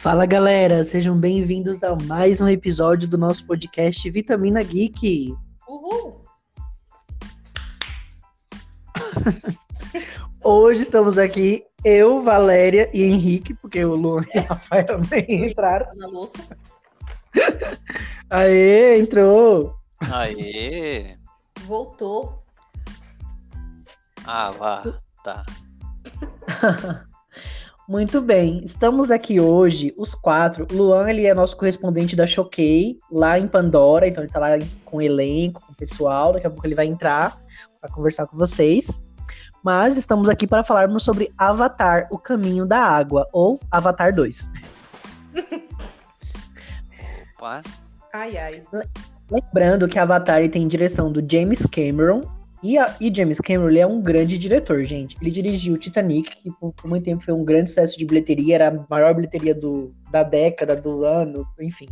Fala galera, sejam bem-vindos a mais um episódio do nosso podcast Vitamina Geek. Uhul! Hoje estamos aqui, eu, Valéria e Henrique, porque o Luan e o Rafael nem entraram. Na louça. Aê, entrou! Aê! Voltou. Ah, vá. Tá. Muito bem, estamos aqui hoje, os quatro. O Luan, ele é nosso correspondente da Choquei, lá em Pandora, então ele tá lá com o elenco, com o pessoal, daqui a pouco ele vai entrar para conversar com vocês. Mas estamos aqui para falarmos sobre Avatar, o Caminho da Água, ou Avatar 2. Opa. Ai, ai. Lembrando que Avatar tem direção do James Cameron, e, a- e James Cameron é um grande diretor, gente. Ele dirigiu Titanic, que por, por muito tempo foi um grande sucesso de bilheteria, era a maior bilheteria do, da década, do ano, enfim.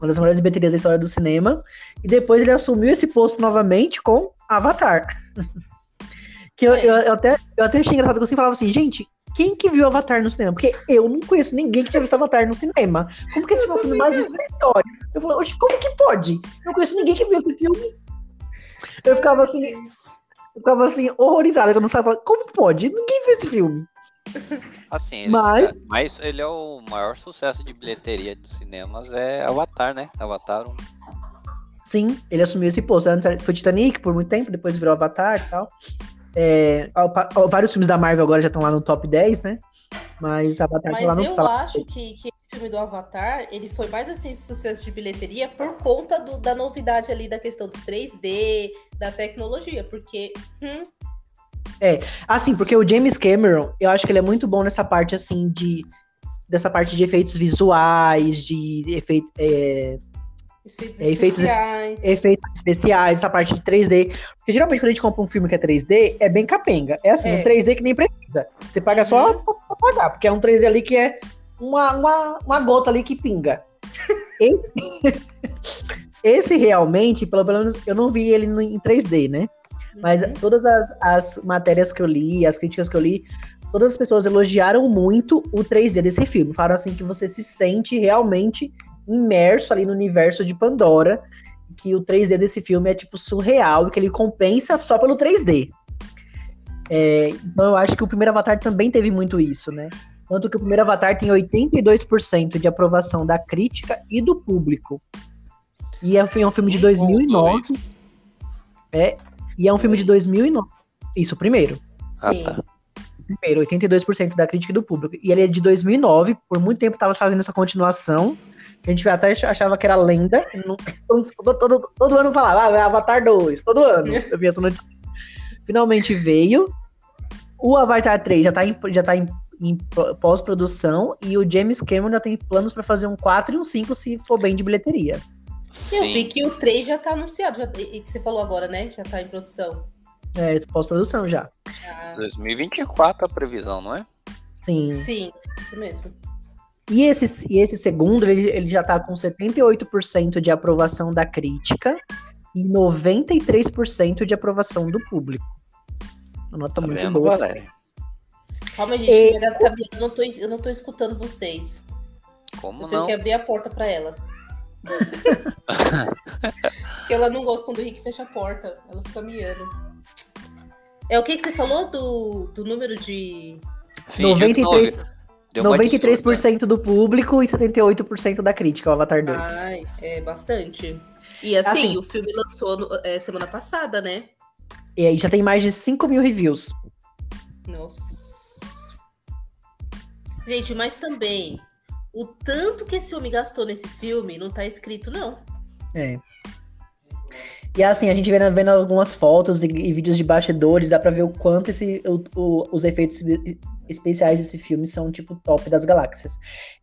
Uma das maiores bilheterias da história do cinema. E depois ele assumiu esse posto novamente com Avatar. que eu, eu, eu até, eu até achei engraçado que eu sempre falava assim, gente, quem que viu Avatar no cinema? Porque eu não conheço ninguém que tenha visto Avatar no cinema. Como que esse foi o filme mais visto da história? Eu falei, oxe, como que pode? Eu não conheço ninguém que viu esse filme. Eu ficava assim, eu ficava assim, horrorizada, que eu não sabia como pode? Ninguém viu esse filme. Assim, ele- Mas- mas ele é o maior sucesso de bilheteria dos cinemas é Avatar, né? Avatar 1. Sim, ele assumiu esse posto. Antes foi Titanic por muito tempo, depois virou Avatar e tal. É, ó, pa- ó, vários filmes da Marvel agora já estão lá no top 10, né? Mas Avatar tá lá Mas no eu top. acho que, que filme do Avatar, ele foi mais assim, sucesso de bilheteria por conta do- da novidade ali da questão do 3D, da tecnologia, porque hum, Assim, porque o James Cameron, eu acho que ele é muito bom nessa parte, assim, de. Dessa parte de efeitos visuais, de efeito, é, efeitos É, efeitos especiais. efeitos especiais, essa parte de 3D. Porque geralmente quando a gente compra um filme que é 3D, é bem capenga. É assim, É. um 3D que nem precisa. Você paga só Uhum. pra, pra pagar, porque é um 3D ali que é uma, uma, uma gota ali que pinga. Esse, esse realmente, pelo pelo menos, eu não vi ele no- em 3D, né? Mas Uhum. todas as, as matérias que eu li, as críticas que eu li, todas as pessoas elogiaram muito o 3D desse filme. Falaram assim que você se sente realmente imerso ali no universo de Pandora. Que o 3D desse filme é tipo surreal e que ele compensa só pelo 3D. É, então eu acho que o primeiro Avatar também teve muito isso, né? Tanto que o primeiro Avatar tem 82% de aprovação da crítica e do público. E é um filme de 2009. É, e é um filme de 2009. Isso, o primeiro. Sim. Ah, tá. Primeiro, 82% da crítica e do público. E ele é de 2009, por muito tempo tava fazendo essa continuação. A gente até achava que era lenda. Não- Todo, todo, todo ano falava, ah, Avatar 2, todo ano. Eu vi essa notícia. Finalmente veio. O Avatar 3 já tá em, já tá em, em pós-produção. E o James Cameron já tem planos pra fazer um 4 e um 5 se for bem de bilheteria. Eu vi que o 3 já tá anunciado, já, e que você falou agora, né? Já tá em produção. É, pós-produção já. Ah, 2024 a previsão, não é? Sim. sim, isso mesmo. E esse, e esse segundo, ele, ele já tá com 78% de aprovação da crítica e 93% de aprovação do público. Uma nota Tá muito vendo, boa. Valéria? Calma, gente, E- minha gata tá me- eu, não tô, eu não tô escutando vocês. Como Eu tenho não? que abrir a porta pra ela. Porque ela não gosta quando o Rick fecha a porta. Ela fica miando. É o que, que você falou do, do número de. Fingiu que não 93, ouviu. Deu uma de surda. 93% do público e 78% da crítica, o Avatar 2. Ai, é bastante. E assim, Assim. o filme lançou no- é, semana passada, né? E aí já tem mais de 5 mil reviews. Nossa. Gente, mas também, o tanto que esse homem gastou nesse filme não tá escrito, não. É. E assim, a gente vendo, vendo algumas fotos e, e vídeos de bastidores, dá pra ver o quanto esse, o- o- os efeitos especiais desse filme são, tipo, top das galáxias.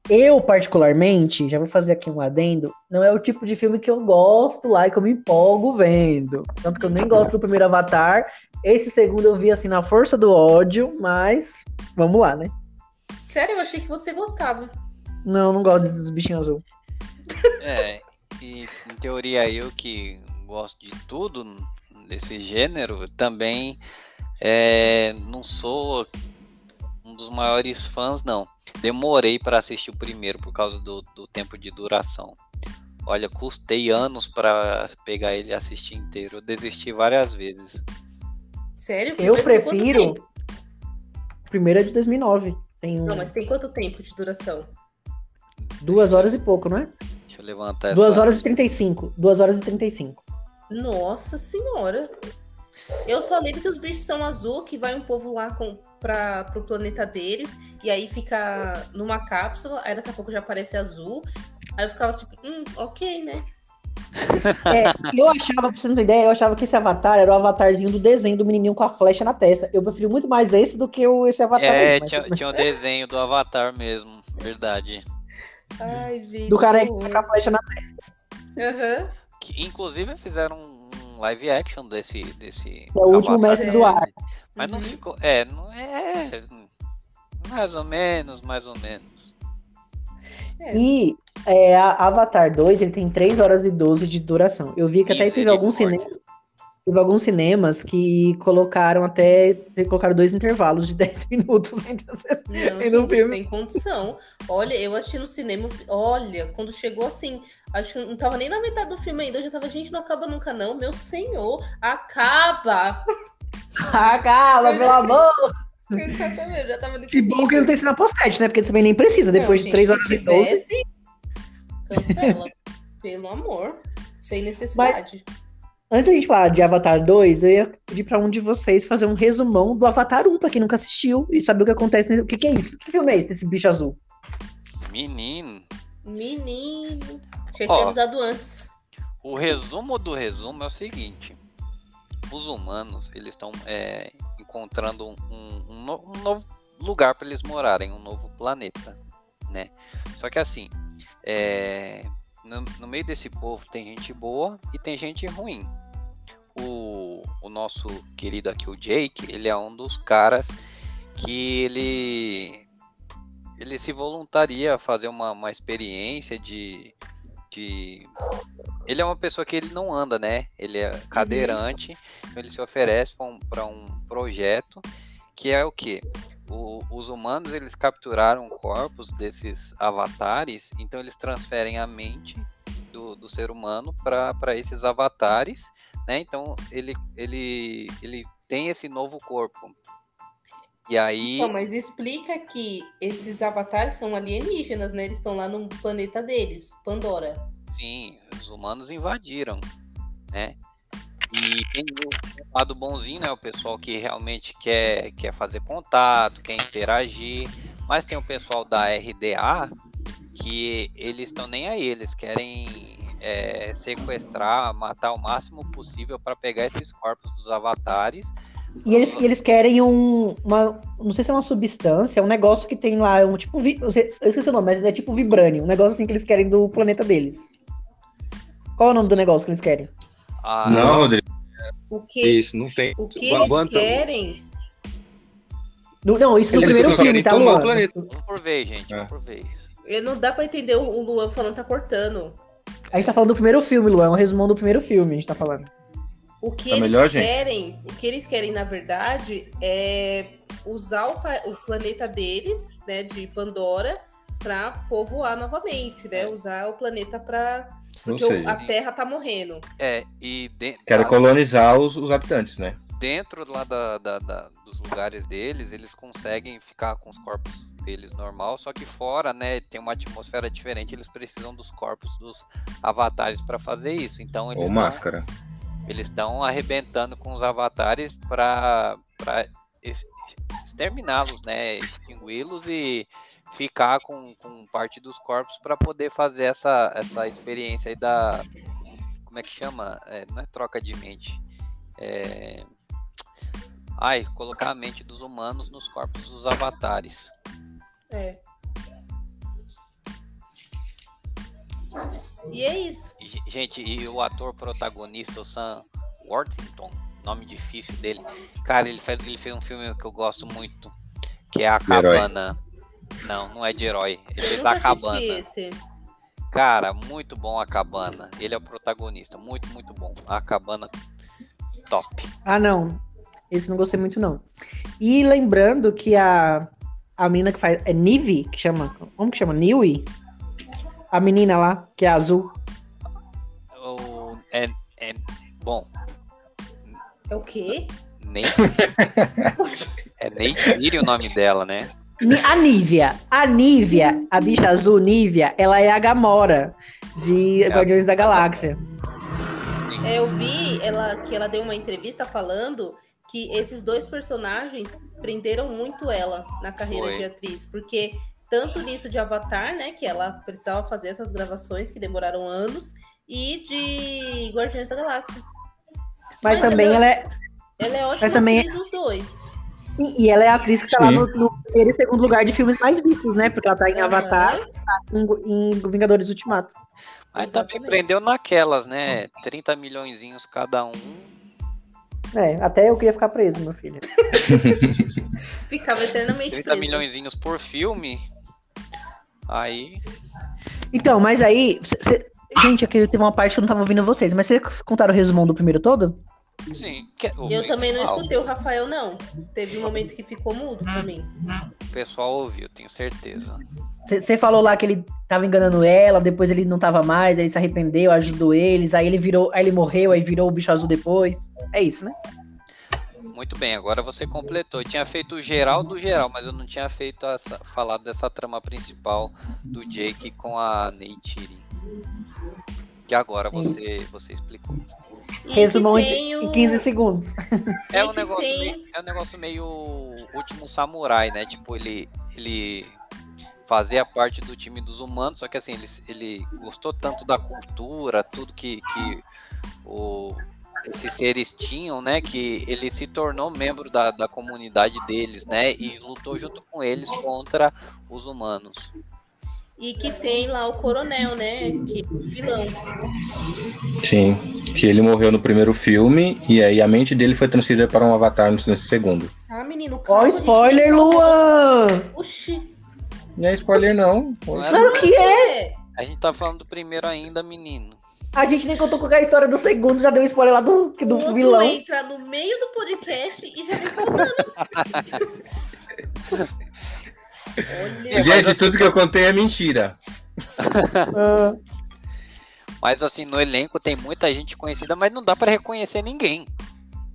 Eu, particularmente, já vou fazer aqui um adendo, não é o tipo de filme que eu gosto lá e que eu me empolgo vendo. Tanto que eu nem gosto do primeiro Avatar. Esse segundo eu vi, assim, na força do ódio, mas vamos lá, né? Sério, eu achei que você gostava. Não, não gosto dos bichinhos azul. É, e em teoria eu que gosto de tudo desse gênero, também é, não sou um dos maiores fãs, não. Demorei para assistir o primeiro por causa do, do tempo de duração. Olha, custei anos para pegar ele e assistir inteiro. Eu desisti várias vezes. Sério? Eu prefiro. O primeiro é de 2009. Tem um- Não, mas tem quanto tempo de duração? duas horas e pouco, não é? Deixa eu levantar essa. Duas horas e 35. Duas horas e 35. Nossa senhora. Eu só lembro que os bichos são azul, que vai um povo lá com, pra, pro planeta deles, e aí fica numa cápsula, aí daqui a pouco já aparece azul. Aí eu ficava tipo, hum, ok, né? É, eu achava, pra você não ter ideia, eu achava que esse avatar era o avatarzinho do desenho do menininho com a flecha na testa. Eu prefiro muito mais esse do que o, esse avatar É, aí. mas tinha, tinha o desenho do Avatar mesmo, verdade. Ai, gente. Do cara que tá com a flecha na testa. Aham. Que, inclusive fizeram um live action desse. desse É o último mestre do ar. Mas não Uhum. ficou. É, não é. Mais ou menos, mais ou menos. É. E é, Avatar 2, ele tem 3 horas e 12 de duração. Eu vi que até teve alguns cinemas. Teve alguns cinemas que colocaram até. Colocaram dois intervalos de 10 minutos entre as Não, gente, filme? sem condição. Olha, eu assisti no cinema, olha, quando chegou assim, acho que não tava nem na metade do filme ainda, eu já tava, gente, não acaba nunca não, meu senhor, acaba! Acaba, pelo amor! Exatamente, já tava Que bom que não tem cena post né? Porque também nem precisa, depois Não, de 3 gente, horas e 12. tivesse, cancela, pelo amor, sem necessidade. Antes da gente falar de Avatar 2, eu ia pedir pra um de vocês fazer um resumão do Avatar 1, pra quem nunca assistiu, e saber o que acontece. nesse- O que, que é isso? Que filme é esse, esse bicho azul? Menino. Menino, tinha que ter avisado antes. O resumo do resumo é o seguinte: os humanos eles estão é, encontrando um, um- um no- um novo lugar para eles morarem, um novo planeta, né? Só que assim, é, no, no meio desse povo tem gente boa e tem gente ruim. O, o nosso querido aqui, o Jake, ele é um dos caras que ele ele se voluntaria a fazer uma, uma experiência de, de ele é uma pessoa que ele não anda, né? Ele é cadeirante, então ele se oferece para um, projeto que é o que? Os humanos eles capturaram corpos desses avatares, então eles transferem a mente do, do ser humano para esses avatares, né? Então ele, ele, ele tem esse novo corpo. E aí. Não, mas explica que esses avatares são alienígenas, né? Eles estão lá no planeta deles, Pandora. Sim, os humanos invadiram, né? E tem o lado bonzinho, né? O pessoal que realmente quer, quer fazer contato, quer interagir. Mas tem o pessoal da RDA que eles estão nem aí, eles querem é, sequestrar, matar o máximo possível para pegar esses corpos dos avatares. E eles, eles querem um. Uma, não sei se é uma substância, um negócio que tem lá, um tipo. vi- Eu esqueci o nome, mas é tipo vibrânio. Um negócio assim que eles querem do planeta deles. Qual é o nome do negócio que eles querem? Ah, Não, Rodrigo, O que, isso, não tem. o que eles banta- querem No- não, isso no Eles primeiro só filme, tá, Luan? planeta. Por vez, gente, É. por vez. Eh, Não dá pra entender o Luan falando, tá cortando. A gente tá falando do primeiro filme, Luan. É um resumão do primeiro filme, a gente tá falando. O que Tá eles melhor, gente? querem, o que eles querem, na verdade, é usar o, o planeta deles, né, de Pandora, pra povoar novamente, né? É. Usar o planeta pra. Porque seja, a Terra tá morrendo. É, e de, querem tá- colonizar os, os habitantes, né? dentro lá da, da- da- dos lugares deles, eles conseguem ficar com os corpos deles normal, só que fora, né, tem uma atmosfera diferente, eles precisam dos corpos dos avatares para fazer isso. Então eles Ou tão- máscara. eles estão arrebentando com os avatares para exterminá-los, né, extingui-los e ficar com, com parte dos corpos para poder fazer essa, essa experiência aí da como é que chama? É, não é troca de mente. É... Ai, colocar a mente dos humanos nos corpos dos avatares. É. E é isso. E, gente, e o ator protagonista, o Sam Worthington, nome difícil dele. Cara, ele fez, ele fez um filme que eu gosto muito, que é A. Cabana. Não, não é de herói. Ele Eu fez nunca A assisti Cabana. esse. Cara, muito bom A Cabana. Ele é o protagonista, muito, muito bom. A Cabana, top. Ah, não. Esse não gostei muito, não. E lembrando que a, a menina que faz. É Nive que chama? Como que chama? Niwi? A menina lá, que é azul. O, é, é, bom, É o quê? nem. é Neytiri o nome dela, né? A Nívia. A Nívia, a bicha azul Nívia, ela é a Gamora de É Guardiões da Galáxia. É, eu vi ela, que ela deu uma entrevista falando que esses dois personagens prenderam muito ela na carreira Foi. de atriz, porque tanto nisso de Avatar, né, que ela precisava fazer essas gravações que demoraram anos, e de Guardiões da Galáxia. Mas, Mas também ela- ela é. Ela é ótima Mas também- atriz nos dois. E e ela é a atriz que tá lá Sim. no, no primeiro e segundo lugar de filmes mais vistos, né? Porque ela tá em Aham. Avatar, tá em, em Vingadores Ultimato. Mas também Exatamente. prendeu naquelas, né? 30 milhõezinhos cada um. É, até eu queria ficar preso, meu filho. Ficava eternamente 30 presa. milhõezinhos por filme. Aí. Então, mas aí. cê- cê- gente, aqui teve uma parte que eu não tava ouvindo vocês, mas vocês contaram o resumão do primeiro todo? Sim. que- o Eu também não escutei o Rafael, não. Teve um momento que ficou mudo pra mim. O pessoal ouviu, tenho certeza. Você falou lá que ele tava enganando ela, depois ele não tava mais, aí ele se arrependeu, ajudou eles, aí ele virou, aí ele morreu, aí virou o bicho azul depois. É isso, né? Muito bem, agora você completou. Eu tinha feito o geral do geral, mas eu não tinha feito essa, falado dessa trama principal do Jake com a Neytiri. Que agora você, você explicou. Resumão que em, tem o... em 15 segundos. É um, negócio tem- meio, é um negócio meio último samurai, né? Tipo, ele, ele fazia parte do time dos humanos, só que assim, ele, ele gostou tanto da cultura, tudo que, que o, esses seres tinham, né? Que ele se tornou membro da, da comunidade deles, né? E lutou junto com eles contra os humanos. E que tem lá o coronel, né? Que é o vilão. Sim. Que ele morreu no primeiro filme e aí a mente dele foi transferida para um avatar nesse segundo. Ah, menino, Ó, calma. a gente spoiler, falar- Luan! Oxi. Não é spoiler, não. É- Claro que é! É. A gente tá falando do primeiro ainda, menino. A gente nem contou com a história do segundo, já deu spoiler lá do, O do outro vilão. entra no meio do podcast e já vem causando. Olha. Gente, tudo que eu contei é mentira. Mas assim, no elenco tem muita gente conhecida, mas não dá pra reconhecer ninguém.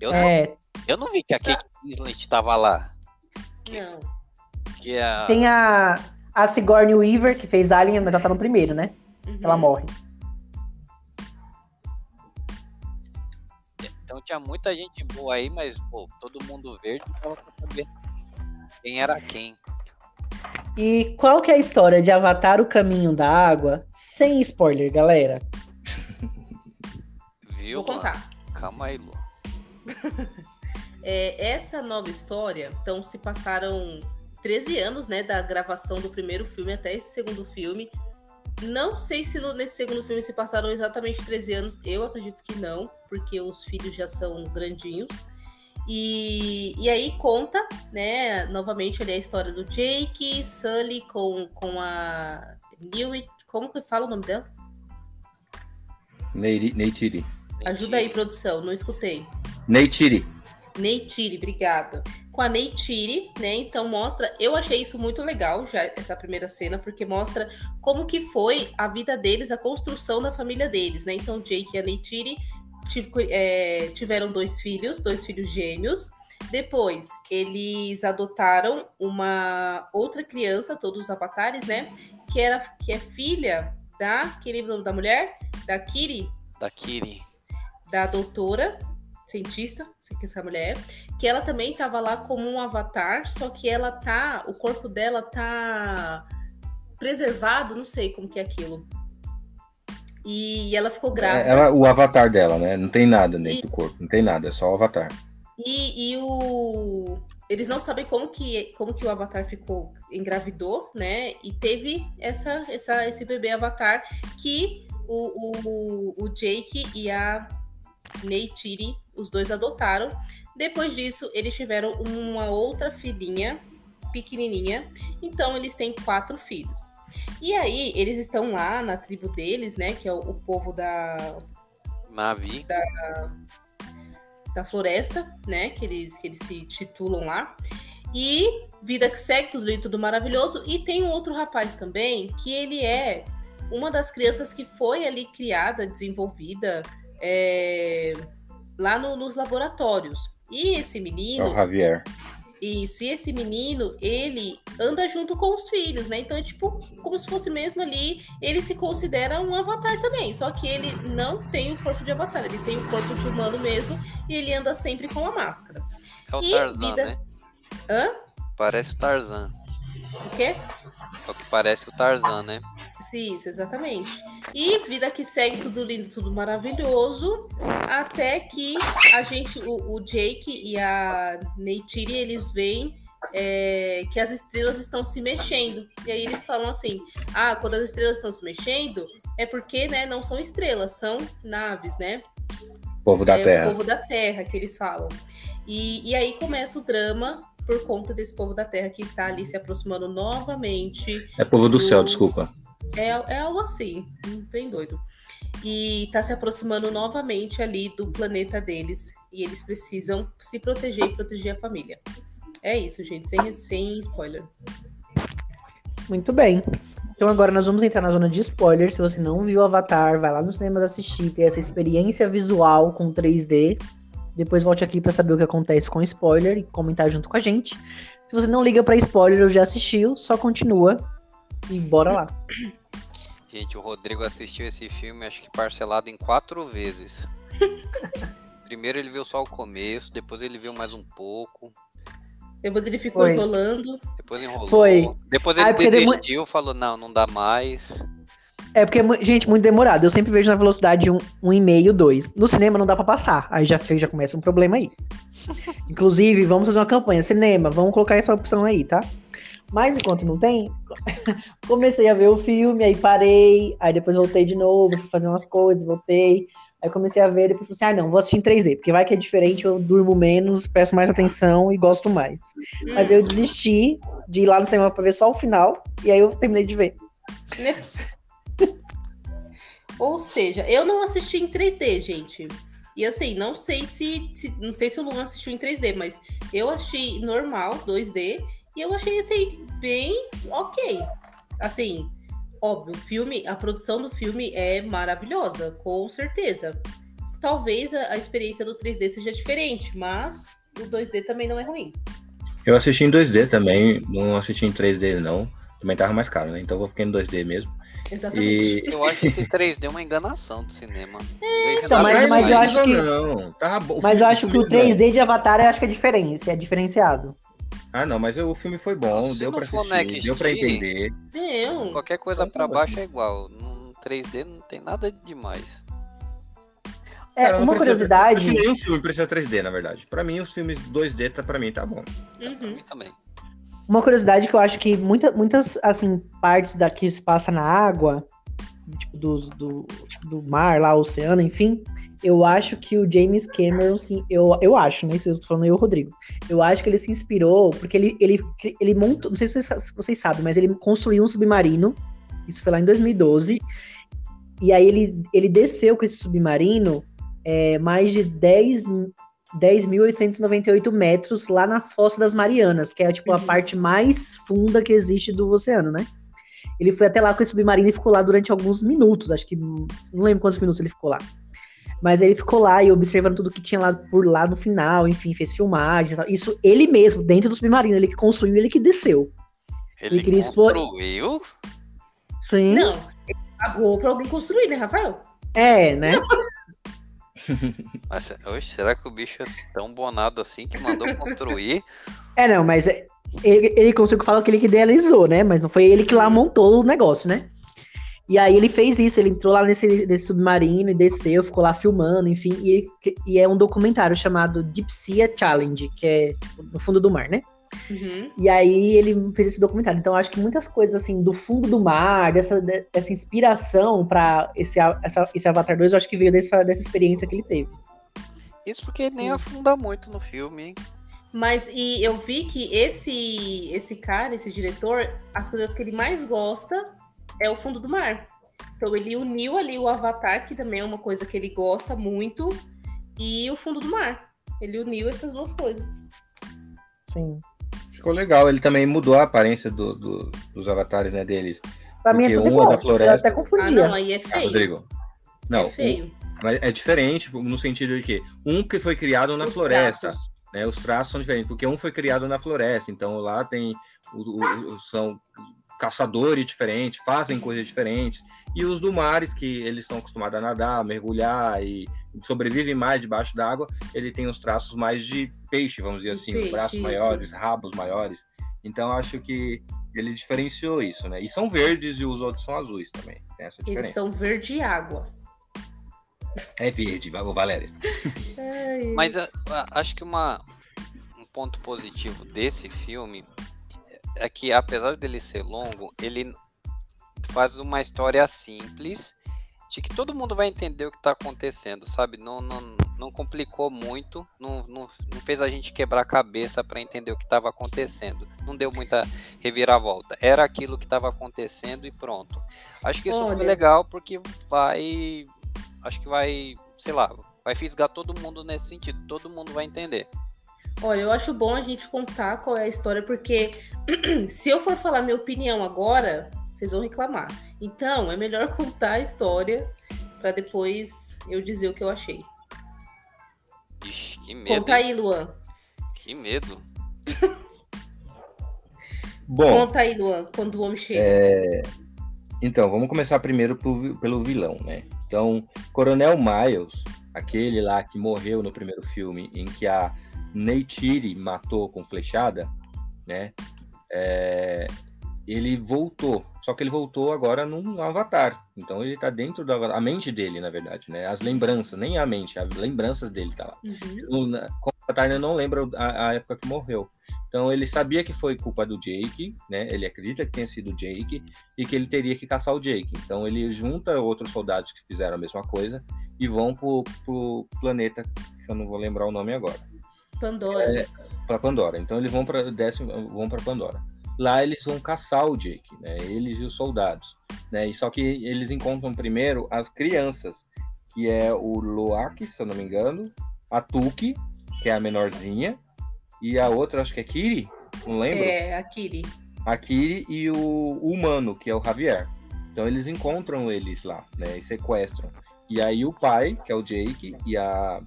Eu, não, é, eu não vi que a Kate Winslet tava lá. Não. Que a... tem a, a Sigourney Weaver, que fez Alien, mas ela tá no primeiro, né? Uhum. Ela morre. Então tinha muita gente boa aí, mas pô, todo mundo verde não tava pra saber quem era quem. E qual que é a história de Avatar o Caminho da Água? Sem spoiler, galera. Viu? Vou contar. Calma aí, Lu. É, essa nova história, então se passaram 13 anos, né, da gravação do primeiro filme até esse segundo filme. Não sei se no- nesse segundo filme se passaram exatamente 13 anos, eu acredito que não, porque os filhos já são grandinhos. E, e aí conta, né, novamente ali a história do Jake, Sully com, com a Newit, como que fala o nome dela? Neytiri. Ajuda aí, produção, não escutei. Neytiri. Neytiri, obrigada. Com a Neytiri, né? Então mostra, eu achei isso muito legal, já essa primeira cena, porque mostra como que foi a vida deles, a construção da família deles, né? Então Jake e a Neytiri é, tiveram dois filhos, dois filhos gêmeos. Depois, eles adotaram uma outra criança, todos os avatares, né? Que, era, que é filha da. Que lembra o nome da mulher? Da Kiri, Da Kiri. da doutora cientista, sei que essa mulher, que ela também tava lá como um avatar, só que ela tá, o corpo dela tá preservado, não sei como que é aquilo. E ela ficou grávida. É, ela, o avatar dela, né? Não tem nada dentro do corpo. Não tem nada, é só o avatar. E, e o eles não sabem como que como que o Avatar ficou engravidou, né? E teve essa, essa esse bebê Avatar que o, o, o Jake e a Neytiri, os dois adotaram. Depois disso, eles tiveram uma outra filhinha pequenininha. Então eles têm quatro filhos. E aí eles estão lá na tribo deles, né? Que é o, o povo da Navi. da floresta, né? Que eles, que eles se titulam lá. E Vida que segue, tudo lindo, tudo maravilhoso. E tem um outro rapaz também, que ele é uma das crianças que foi ali criada, desenvolvida é, lá no, nos laboratórios. E esse menino. É o Javier. Isso, e esse menino, ele anda junto com os filhos, né? Então é tipo, como se fosse mesmo ali, ele se considera um avatar também, só que ele não tem o corpo de avatar, ele tem o corpo de humano mesmo, e ele anda sempre com a máscara. É o E Tarzan, vida- né? Hã? Parece o Tarzan. O quê? É o que parece o Tarzan, né? Sim, Isso, exatamente. E vida que segue tudo lindo, tudo maravilhoso, até que a gente, o, o Jake e a Neytiri, eles veem é, que as estrelas estão se mexendo. E aí eles falam assim: ah, quando as estrelas estão se mexendo, é porque, né, não são estrelas, são naves, né? Povo da é, Terra. o povo da Terra que eles falam. E, e aí começa o drama por conta desse povo da Terra que está ali se aproximando novamente É povo do céu, do- desculpa. É, é algo assim, não tem doido. E tá se aproximando novamente ali do planeta deles. E eles precisam se proteger e proteger a família. É isso, gente, sem, sem spoiler. Muito bem. Então agora nós vamos entrar na zona de spoilers. Se você não viu Avatar, vai lá nos cinemas assistir, ter essa experiência visual com 3D. Depois volte aqui pra saber o que acontece com spoiler e comentar junto com a gente. Se você não liga pra spoiler ou já assistiu, só continua e bora lá. Gente, o Rodrigo assistiu esse filme, acho que parcelado em quatro vezes. Primeiro ele viu só o começo, depois ele viu mais um pouco, Depois ele ficou Foi. enrolando. depois enrolou. Foi. Depois Ah, ele é desistiu, falou, não, não dá mais. É porque, é gente, muito demorado. Eu sempre vejo na velocidade 1,5, um, 1,5, 2. No cinema não dá pra passar. Aí já, já começa um problema aí. Inclusive, vamos fazer uma campanha. Cinema, vamos colocar essa opção aí, tá? Mas enquanto não tem, comecei a ver o filme, aí parei, aí depois voltei de novo, fui fazer umas coisas, voltei. Aí comecei a ver, depois falei assim, ah não, vou assistir em 3D, porque vai que é diferente, eu durmo menos, presto mais atenção e gosto mais. Mas eu desisti de ir lá no cinema pra ver só o final, e aí eu terminei de ver. Ou seja, eu não assisti em 3D, gente. E assim, não sei se, se- não sei se o Luan assistiu em 3D, mas eu assisti normal, 2D, e eu achei assim bem ok. Assim, óbvio, o filme, a produção do filme é maravilhosa, com certeza. Talvez a, a experiência do 3D seja diferente, mas o 2D também não é ruim. Eu assisti em 2D também, não assisti em 3D não. Também tava mais caro, né? Então eu vou ficar em 2D mesmo. Exatamente. Eu acho esse 3D uma enganação do cinema. Veja Então, bem, mas- mas eu acho que- Não, tava bom. Mas eu acho que o filme foi 3D de Avatar eu acho que é diferente, é diferenciado. Ah, não, mas o filme foi bom, Se deu pra assistir, Next deu pra entender. Deu. Qualquer coisa Então tá pra bom. baixo é igual. No 3D não tem nada demais. É, Cara, uma precisa- curiosidade. Que nenhum filme precisa 3D, na verdade. Pra mim, os filmes 2D, tá, pra mim, tá bom. Pra Uhum. mim também. Uma curiosidade que eu acho que muita, muitas, assim, partes daqui se passa na água, tipo, do, do, do mar lá, oceano, enfim. Eu acho que o James Cameron, sim, eu, eu acho, né? Isso eu tô falando eu, Rodrigo. Eu acho que ele se inspirou, porque ele, ele, ele montou, não sei se vocês, se vocês sabem, mas ele construiu um submarino. Isso foi lá em 2012. E aí ele, ele desceu com esse submarino é, mais de 10 10.898 metros lá na Fossa das Marianas, que é tipo a Uhum. parte mais funda que existe do oceano, né? Ele foi até lá com esse submarino e ficou lá durante alguns minutos, acho que não lembro quantos minutos ele ficou lá. Mas ele ficou lá e observando tudo que tinha lá por lá no final, enfim, fez filmagem e tal. Isso ele mesmo, dentro do submarino, ele que construiu, ele que desceu. Ele queria expor- construiu. Sim. Não, ele pagou pra alguém construir, né, Rafael? É, né? Mas, oxe, será que o bicho é tão bonado assim que mandou construir? É, não, mas é- ele, ele conseguiu falar que ele que idealizou, né? Mas não foi ele que lá montou o negócio, né? E aí ele fez isso, ele entrou lá nesse, nesse submarino e desceu, ficou lá filmando, enfim. E, e é um documentário chamado Deep Sea Challenge, que é tipo, no fundo do mar, né? Uhum. E aí ele fez esse documentário. Então eu acho que muitas coisas assim do fundo do mar, dessa, dessa inspiração pra esse, essa, esse Avatar 2, eu acho que veio dessa, dessa experiência que ele teve. Isso porque nem afunda muito no filme, hein? Mas e eu vi que esse esse cara, esse diretor, as coisas que ele mais gosta é o fundo do mar. Então ele uniu ali o Avatar, que também é uma coisa que ele gosta muito, e o fundo do mar. Ele uniu essas duas coisas. Sim. Ficou legal. Ele também mudou a aparência do, do- dos avatares, né, deles. Pra mim é Porque tudo um é igual. da Eu floresta. até Ah, confundia. não, aí é Ah, feio. Rodrigo. Não, é feio. um- mas é diferente no sentido de que um que foi criado na Os floresta, traços. né? Os traços são diferentes, porque um foi criado na floresta, então lá tem o, o- o- são caçadores diferentes, fazem coisas diferentes, e os do mares que eles estão acostumados a nadar, mergulhar e sobrevivem mais debaixo d'água, ele tem os traços mais de peixe, vamos dizer assim, peixe, braços isso. maiores, rabos maiores. Então acho que ele diferenciou isso, né? E são verdes e os outros são azuis também. Tem essa Eles diferença. são verde água. É verde, Valéria. Ai, Mas a- a- acho que uma, um ponto positivo desse filme é que, apesar dele ser longo, ele faz uma história simples de que todo mundo vai entender o que está acontecendo, sabe? Não, não, não complicou muito, não, não, não fez a gente quebrar a cabeça para entender o que estava acontecendo. Não deu muita reviravolta. Era aquilo que estava acontecendo e pronto. Acho que isso foi Olha. legal porque vai. Acho que vai, sei lá, vai fisgar todo mundo nesse sentido. Todo mundo vai entender. Olha, eu acho bom a gente contar qual é a história, porque se eu for falar minha opinião agora, vocês vão reclamar. Então, é melhor contar a história para depois eu dizer o que eu achei. Ixi, que medo. Conta aí, Luan. Que medo. Bom, Conta aí, Luan, quando o homem chega. É, então, vamos começar primeiro pelo vilão, né? Então, Coronel Miles, aquele lá que morreu no primeiro filme, em que a Neytiri matou com flechada, né? É, ele voltou, só que ele voltou agora num avatar. Então ele tá dentro da a mente dele, na verdade, né? As lembranças, nem a mente, as lembranças dele tá lá. Uhum. O- na- Como a Tainá não lembra a, a época que morreu. Então ele sabia que foi culpa do Jake, né? Ele acredita que tenha sido o Jake e que ele teria que caçar o Jake. Então ele junta outros soldados que fizeram a mesma coisa e vão pro, pro planeta que eu não vou lembrar o nome agora, Pandora. para Pandora. Então eles vão para vão para Pandora. Lá eles vão caçar o Jake, né? Eles e os soldados, né? E só que eles encontram primeiro as crianças, que é o Loak, se eu não me engano, a Tuki, que é a menorzinha, e a outra acho que é Kiri, não lembro. É, a Kiri. A Kiri e o, o humano, que é o Javier. Então eles encontram eles lá, né? E sequestram. E aí o pai, que é o Jake, e a.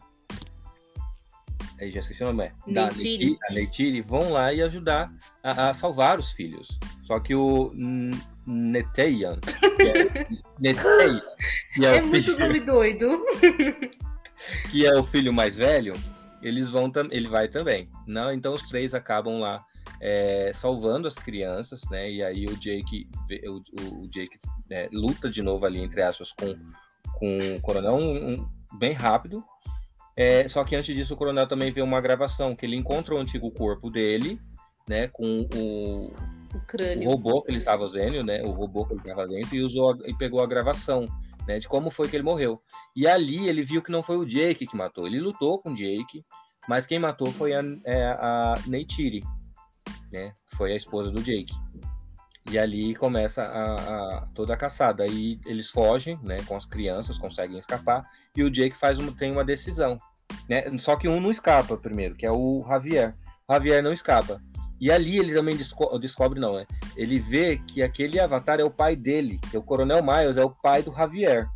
Aí já esqueci o nome. é. Neytiri. Neyti- A Neytiri vão lá e ajudar a, a salvar os filhos. Só que o Neteian, é, Netei, que é, É muito filho, nome doido. que é o filho mais velho, eles vão ele vai também. Não, então os três acabam lá é, salvando as crianças, né? E aí o Jake, o, o- Jake né, luta de novo ali entre aspas com, com o coronel um- um- bem rápido. É, só que antes disso o coronel também vê uma gravação que ele encontra o antigo corpo dele, né? Com o, O o robô que ele estava usando, né? O robô que ele estava dentro e usou a- e pegou a gravação, né? De como foi que ele morreu. E ali ele viu que não foi o Jake que matou. Ele lutou com o Jake, mas quem matou foi a, é, a Neytiri, né? Foi a esposa do Jake. E ali começa a, a- toda a caçada. Aí eles fogem, né? Com as crianças, conseguem escapar. E o Jake faz uma, tem uma decisão, né? Só que um não escapa primeiro, que é o Javier. O Javier não escapa. E ali ele também desco- descobre, não, né? Ele vê que aquele avatar é o pai dele, que é o Coronel Miles, é o pai do Javier.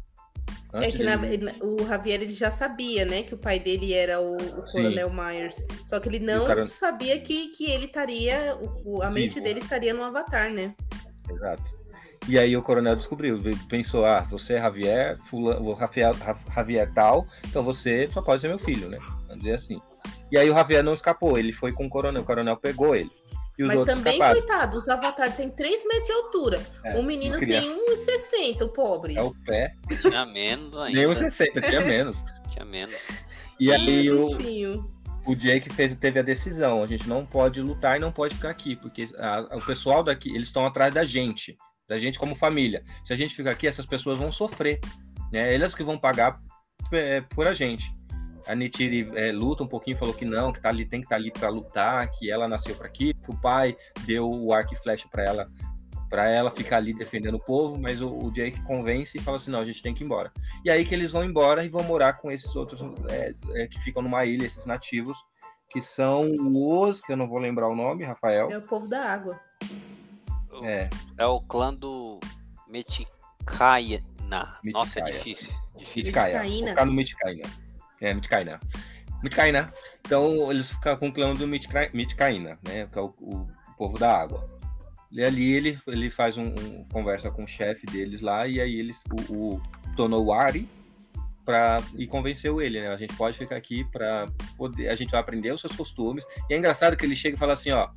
É Antes que na- dele- o Javier ele já sabia, né, que o pai dele era o, o. Coronel Myers. Só que ele não cara- sabia que, que ele estaria, o- a mente Vivo. dele estaria no Avatar, né? Exato. E aí o coronel descobriu, pensou, ah, você é Javier, fulano, o Javier, Javier tal, então você só pode ser meu filho, né? Vamos dizer assim. E aí o Javier não escapou, ele foi com o coronel, o coronel pegou ele. E os Mas também, escaparam. coitado, os Avatar tem 3 metros de altura. É, o menino queria- tem 1,60, o pobre. É o pé, Tinha menos ainda. nem os 60, tinha menos. Tinha menos. E aí o, Bichinho. o Jake fez, teve a decisão, a gente não pode lutar e não pode ficar aqui, porque a- o pessoal daqui, eles estão atrás da gente, da gente como família. Se a gente ficar aqui, essas pessoas vão sofrer, né? Elas que vão pagar é, por a gente. A Nitiri é, luta um pouquinho, falou que não, que tá ali, tem que estar ali para lutar, que ela nasceu para aqui, que o pai deu o arco e flecha para ela, para ela ficar ali defendendo o povo, mas o, o Jake convence e fala assim, não, a gente tem que ir embora. E aí que eles vão embora e vão morar com esses outros é, é, que ficam numa ilha, esses nativos, que são os, que eu não vou lembrar o nome, Rafael. É o povo da água. É, É o clã do Meticaina. Nossa, é Miticaia. difícil. Difícil. Vou ficar no. É, Mitcaina. Mitcaina. Então, eles ficam com o clã do Mitka- Mitcaina, né? Que é o, o povo da água. E ali ele, ele faz um, um- conversa com o chefe deles lá, e aí eles, o, o Tonowari, pra, e convenceu ele, né? A gente pode ficar aqui para poder. A gente vai aprender os seus costumes. E é engraçado que ele chega e fala assim, ó.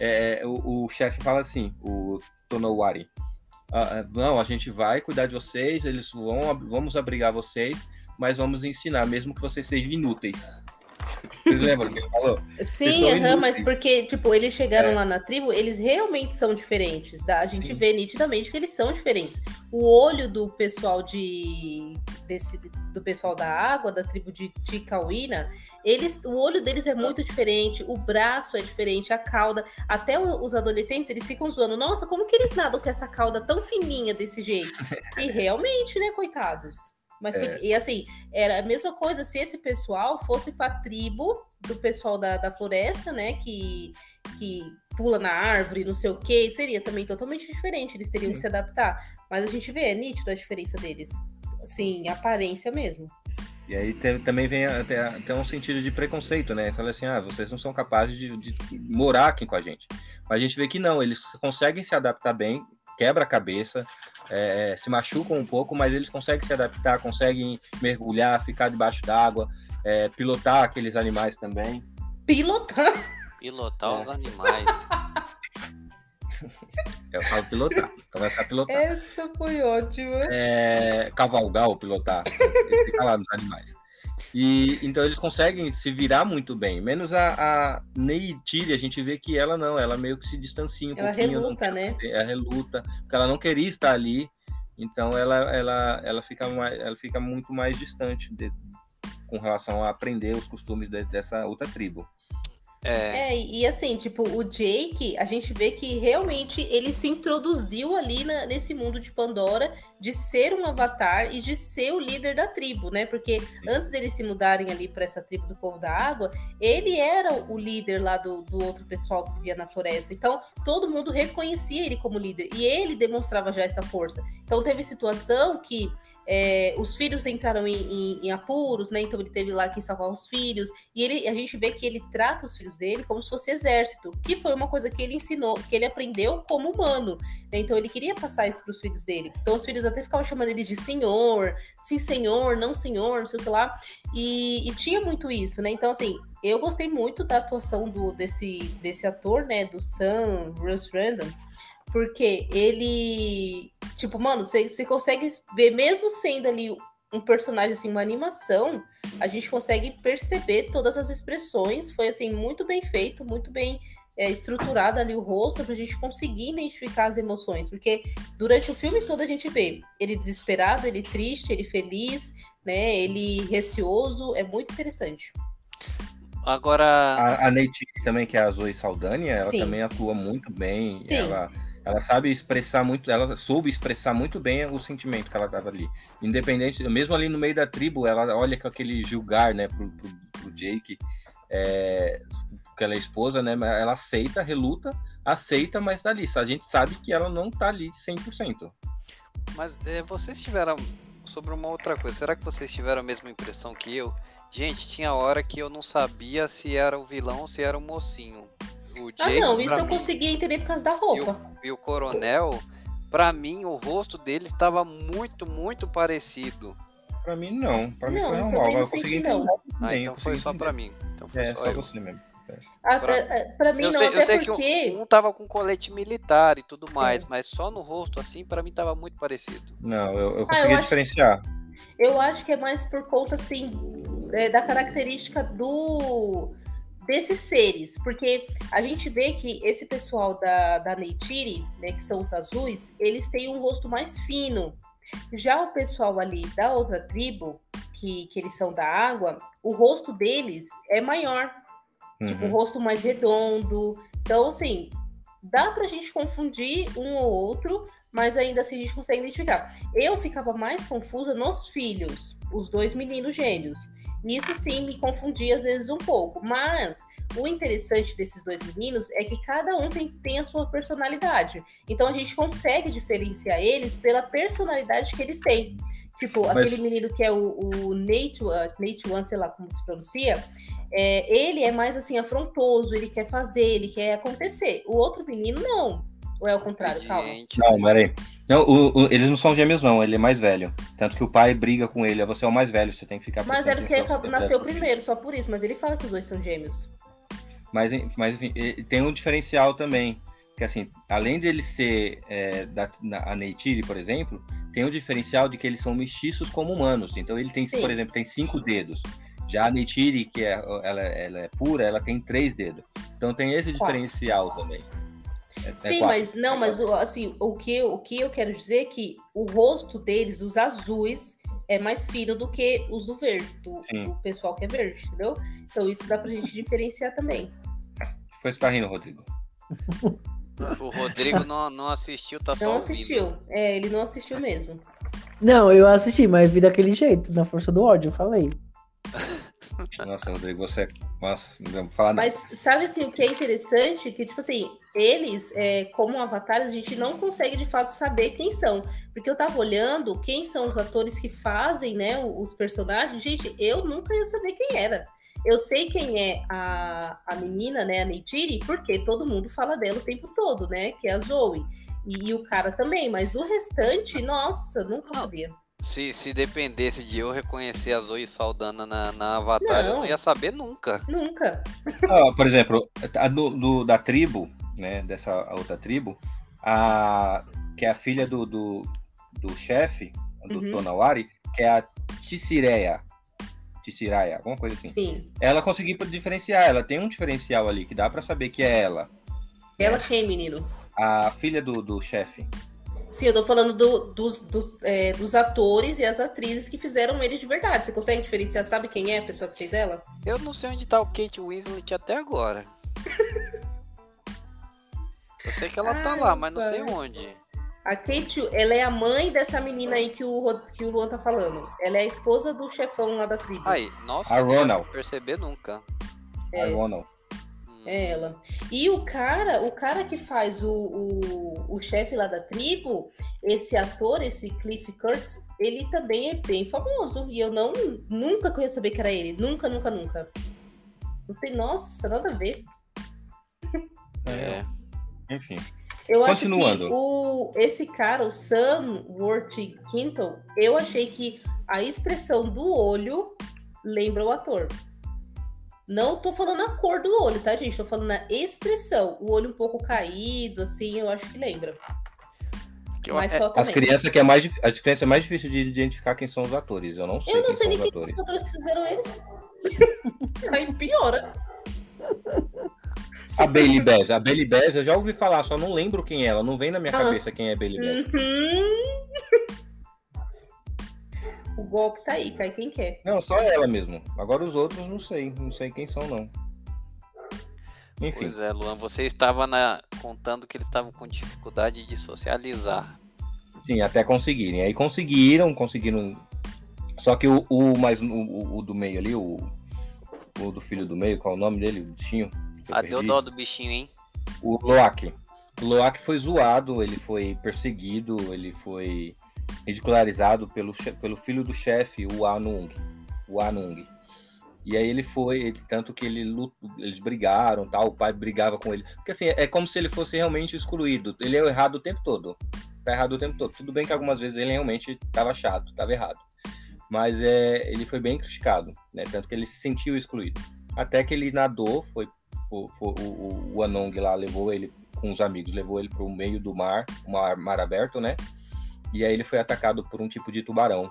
é, o, o chefe fala assim, o Tonowari. "Ah, ah, não, a gente vai cuidar de vocês, eles vão, vamos abrigar vocês, mas vamos ensinar, mesmo que vocês sejam inúteis. Vocês lembram que ele falou? Sim, mas porque, tipo, eles chegaram É. lá na tribo, eles realmente são diferentes, tá? A gente Sim. vê nitidamente que eles são diferentes. O olho do pessoal de. Desse, do pessoal da água, da tribo de Ticauína, eles, o olho deles é muito diferente, o braço é diferente, a cauda. Até os adolescentes, eles ficam zoando. Nossa, como que eles nadam com essa cauda tão fininha desse jeito? E realmente, né, coitados? Mas, É. e assim, era a mesma coisa se esse pessoal fosse pra tribo do pessoal da, da floresta, né? Que, que pula na árvore, não sei o que, seria também totalmente diferente. Eles teriam que Sim. se adaptar. Mas a gente vê, é nítido a diferença deles. Assim, aparência mesmo. E aí te- também vem até, até um sentido de preconceito, né? Fala assim, ah, vocês não são capazes de, de morar aqui com a gente. Mas a gente vê que não, eles conseguem se adaptar bem, quebra a cabeça, é, se machucam um pouco, mas eles conseguem se adaptar, conseguem mergulhar, ficar debaixo d'água, é, pilotar aqueles animais também. Pilotar. Pilotar É. os animais. Eu falo pilotar, começar a pilotar. Essa foi ótima. é, cavalgar ou pilotar. Ele fica lá nos animais. E então eles conseguem se virar muito bem. Menos a, a Neytiri, a gente vê que ela não, ela meio que se distancia um Ela pouquinho. não reluta, né? Ela reluta, porque ela não queria estar ali. Então ela, ela, ela, fica, mais, ela fica muito mais distante de- com relação a aprender os costumes de- dessa outra tribo. É, É, e assim, tipo, o Jake, a gente vê que realmente ele se introduziu ali na- nesse mundo de Pandora de ser um avatar e de ser o líder da tribo, né? Porque antes deles se mudarem ali para essa tribo do povo da água, ele era o líder lá do, do outro pessoal que vivia na floresta. Então, todo mundo reconhecia ele como líder e ele demonstrava já essa força. Então, teve situação que é, os filhos entraram em, em- em apuros, né? Então, ele teve lá que salvar os filhos. E ele, a gente vê que ele trata os filhos dele como se fosse exército, que foi uma coisa que ele ensinou, que ele aprendeu como humano. né? Então ele queria passar isso para os filhos dele. Então os filhos até ficavam chamando ele de senhor, sim senhor, não senhor, não sei o que lá. E, e tinha muito isso, né? Então assim, eu gostei muito da atuação do, desse, desse ator, né? Do Sam Bruce Random. Porque ele, tipo, mano, você consegue ver, mesmo sendo ali um personagem, assim, uma animação, a gente consegue perceber todas as expressões. Foi assim muito bem feito, muito bem é, estruturado ali o rosto pra gente conseguir identificar as emoções, porque durante o filme todo a gente vê ele desesperado, ele triste, ele feliz, né? Ele receoso, é muito interessante. agora. A, a Neytiri também, que é a Zoe Saldanha, ela Sim. também atua muito bem. Sim. Ela, ela sabe expressar muito, ela soube expressar muito bem o sentimento que ela tava ali. Independente, mesmo ali no meio da tribo, ela olha com aquele julgar, né, pro, pro, pro Jake, é, que ela é esposa, né, mas ela aceita, reluta, aceita, mas tá ali. A gente sabe que ela não tá ali 100%. Mas é, vocês tiveram. Sobre uma outra coisa, será que vocês tiveram a mesma impressão que eu? Gente, tinha hora que eu não sabia se era o vilão ou se era o mocinho. O Ah, Jake, não, isso eu mim, conseguia entender por causa da roupa. E o coronel, pra mim, o rosto dele estava muito, muito parecido. Pra mim, não. Pra mim Não, foi normal. não Eu consegui entender não. Ah, então foi só entender. pra mim. Então foi É, só só eu. você mesmo. Ah, pra- pra, pra mim Eu não, sei, eu até porque. um, um tava com colete militar e tudo mais, É. mas só no rosto assim, pra mim tava muito parecido. Não, eu, eu Ah, eu consegui acho- diferenciar. Eu acho que é mais por conta, assim, é, da característica do desses seres, porque a gente vê que esse pessoal da, da Neytiri, né, que são os azuis, eles têm um rosto mais fino. Já o pessoal ali da outra tribo, que, que eles são da água, o rosto deles é maior, tipo, o Uhum. rosto mais redondo. Então, assim, dá pra gente confundir um ou outro, mas ainda assim a gente consegue identificar. Eu ficava mais confusa nos filhos, os dois meninos gêmeos. Isso sim me confundia às vezes um pouco, mas o interessante desses dois meninos é que cada um tem, tem a sua personalidade. Então a gente consegue diferenciar eles pela personalidade que eles têm. Tipo, Mas- aquele menino que é o, o Nate, One- Nate One, sei lá como se pronuncia, é, ele é mais assim, afrontoso, ele quer fazer, ele quer acontecer. O outro menino, não. Ou é o contrário, calma. Gente, Não, peraí. Não, o- o- eles não são gêmeos, não. Ele é mais velho. Tanto que o pai briga com ele. Você é o mais velho, você tem que ficar Mas era porque você nasceu primeiro, só por isso. Mas ele fala que os dois são gêmeos. Mas, mas enfim, tem um diferencial também. Que assim, além dele ser é, da, na, a Neytiri, por exemplo, tem um diferencial de que eles são mestiços como humanos. Então ele tem, Sim. por exemplo, tem cinco dedos. Já a Neytiri, que é, ela, ela é pura, ela tem três dedos. Então tem esse Quatro. diferencial também. É- é Sim, mas não, mas o- assim, o que, o que eu quero dizer é que o rosto deles, os azuis, é mais fino do que os do verde, do, do pessoal que é verde, entendeu? Então isso dá pra gente diferenciar também. Foi você tá rindo, Rodrigo. o Rodrigo não, não assistiu, tá só Não assistiu. É, ele não assistiu mesmo. Não, eu assisti, mas vi daquele jeito, na força do ódio, eu falei. Nossa, Rodrigo, você é. Nossa, não vamos falar nada. Mas sabe assim, o que é interessante? Que, tipo assim, eles, é, como avatares, a gente não consegue de fato saber quem são. Porque eu tava olhando quem são os atores que fazem, né, os personagens. Gente, eu nunca ia saber quem era. Eu sei quem é a, a menina, né, a Neytiri, porque todo mundo fala dela o tempo todo, né, que é a Zoe. E, e o cara também, mas o restante, nossa, nunca Não. sabia. Se, se dependesse de eu reconhecer a Zoe Saldana na, na Avatar, eu Não. não ia saber nunca. Nunca. Ah, por exemplo, a do, do- da tribo, né, dessa outra tribo, a, que é a filha do, do, do chefe, do Uhum. Tonawari, que é a Ticireia. Ticireia, alguma coisa assim. Sim. Ela conseguiu diferenciar, ela tem um diferencial ali que dá pra saber que é ela. Ela quem, menino? A filha do, do chefe. Sim, eu tô falando do- dos, dos, é, dos atores e as atrizes que fizeram ele de verdade. Você consegue diferenciar? Sabe quem é a pessoa que fez ela? Eu não sei onde tá o Kate Winslet até agora. Eu sei que ela tá Ai, lá, mas não sei onde. A Kate, ela é a mãe dessa menina aí que o, que o Luan tá falando. Ela é a esposa do chefão lá da tribo. Aí, nossa, A não Ronald. perceber nunca. É. A Ronald. É ela. E o cara, o cara que faz o, o, o chefe lá da tribo, esse ator, esse Cliff Curtis, ele também é bem famoso. E eu não nunca que eu ia saber que era ele. Nunca, nunca, nunca. Não tem, nossa, nada a ver. É. Enfim. Eu acho que Continuando. o, esse cara, o Sam Worth Quintal, eu achei que a expressão do olho lembra o ator. Não tô falando a cor do olho, tá, gente? Tô falando a expressão. O olho um pouco caído, assim, eu acho que lembra. Que eu- Mas é, só As crianças que é mais as crianças é mais difícil de identificar quem são os atores. Eu não sei Eu não sei nem quem atores. os atores que fizeram eles. Aí piora. A Bailey Bass. A Bailey Bass, eu já ouvi falar, só não lembro quem é ela. Não vem na minha Ah. cabeça quem é Bailey Bass. Uhum. O golpe tá aí, cai quem quer. Não, só ela mesmo. Agora os outros não sei. Não sei quem são, não. Enfim. Pois é, Luan, você estava na- contando que eles estavam com dificuldade de socializar. Sim, até conseguirem. Aí conseguiram, conseguiram. Só que o, o mais o, o- o do meio ali, o, o do filho do meio, qual é o nome dele? O bichinho? Ah, deu dó do bichinho, hein? O Loak. O Loak foi zoado, ele foi perseguido, ele foi ridicularizado pelo, pelo filho do chefe, o Anung. O Anung. E aí ele foi, ele- tanto que ele eles brigaram, tal, o pai brigava com ele. Porque assim, é como se ele fosse realmente excluído. Ele é errado o tempo todo. Tá errado o tempo todo. Tudo bem que algumas vezes ele realmente estava chato, estava errado. Mas é, ele foi bem criticado, né? Tanto que ele se sentiu excluído. Até que ele nadou, foi, foi- foi- o, o, o Anong lá levou ele com os amigos, levou ele para o meio do mar, mar, mar aberto, né? E aí ele foi atacado por um tipo de tubarão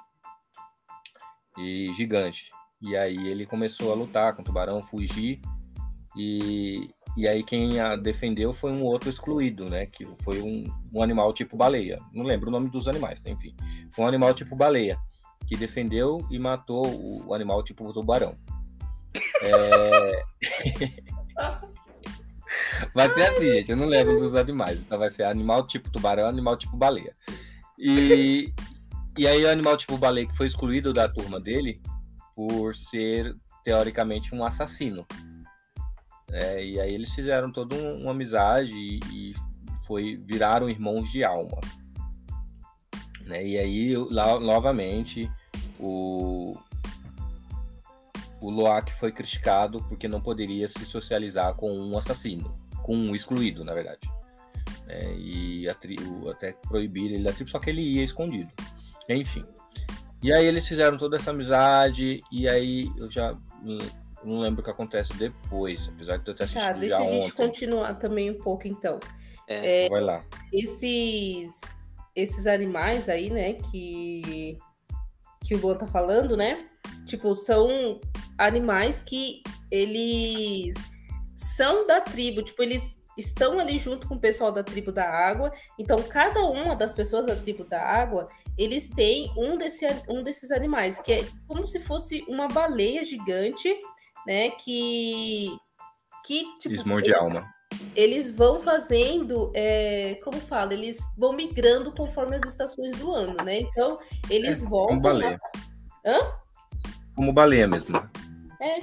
e gigante. E aí ele começou a lutar com o tubarão, fugir. E, e aí quem a defendeu foi um outro excluído, né? Que foi um, um animal tipo baleia. Não lembro o nome dos animais, né? enfim. Foi um animal tipo baleia que defendeu e matou o, animal tipo tubarão. É... vai ser assim, gente. Eu não lembro dos animais. Então vai ser animal tipo tubarão, animal tipo baleia. E, e aí o animal tipo baleia que foi excluído da turma dele, por ser teoricamente um assassino. É, e aí eles fizeram toda um, uma amizade e, e, foi viraram irmãos de alma. Né? E aí, lá, novamente, o, o Loak foi criticado porque não poderia se socializar com um assassino, com um excluído, na verdade. É, e a tribo, até proibir ele da tribo, só que ele ia escondido. Enfim. E aí eles fizeram toda essa amizade, e aí eu já me, não lembro o que acontece depois, apesar de eu ter assistido Tá, deixa já a gente ontem. continuar também um pouco então. É, É, Vai lá. esses esses animais aí, né, que que o Luan tá falando, né? Tipo, são animais que eles são da tribo, tipo, eles estão ali junto com o pessoal da tribo da água. Então, cada uma das pessoas da tribo da água, eles têm um, desse, um desses animais, que é como se fosse uma baleia gigante, né? Que. Que, tipo, Ismor de alma. eles vão fazendo, é, como fala, eles vão migrando conforme as estações do ano, né? Então, eles Como voltam. baleia. Hã? Como baleia mesmo. É.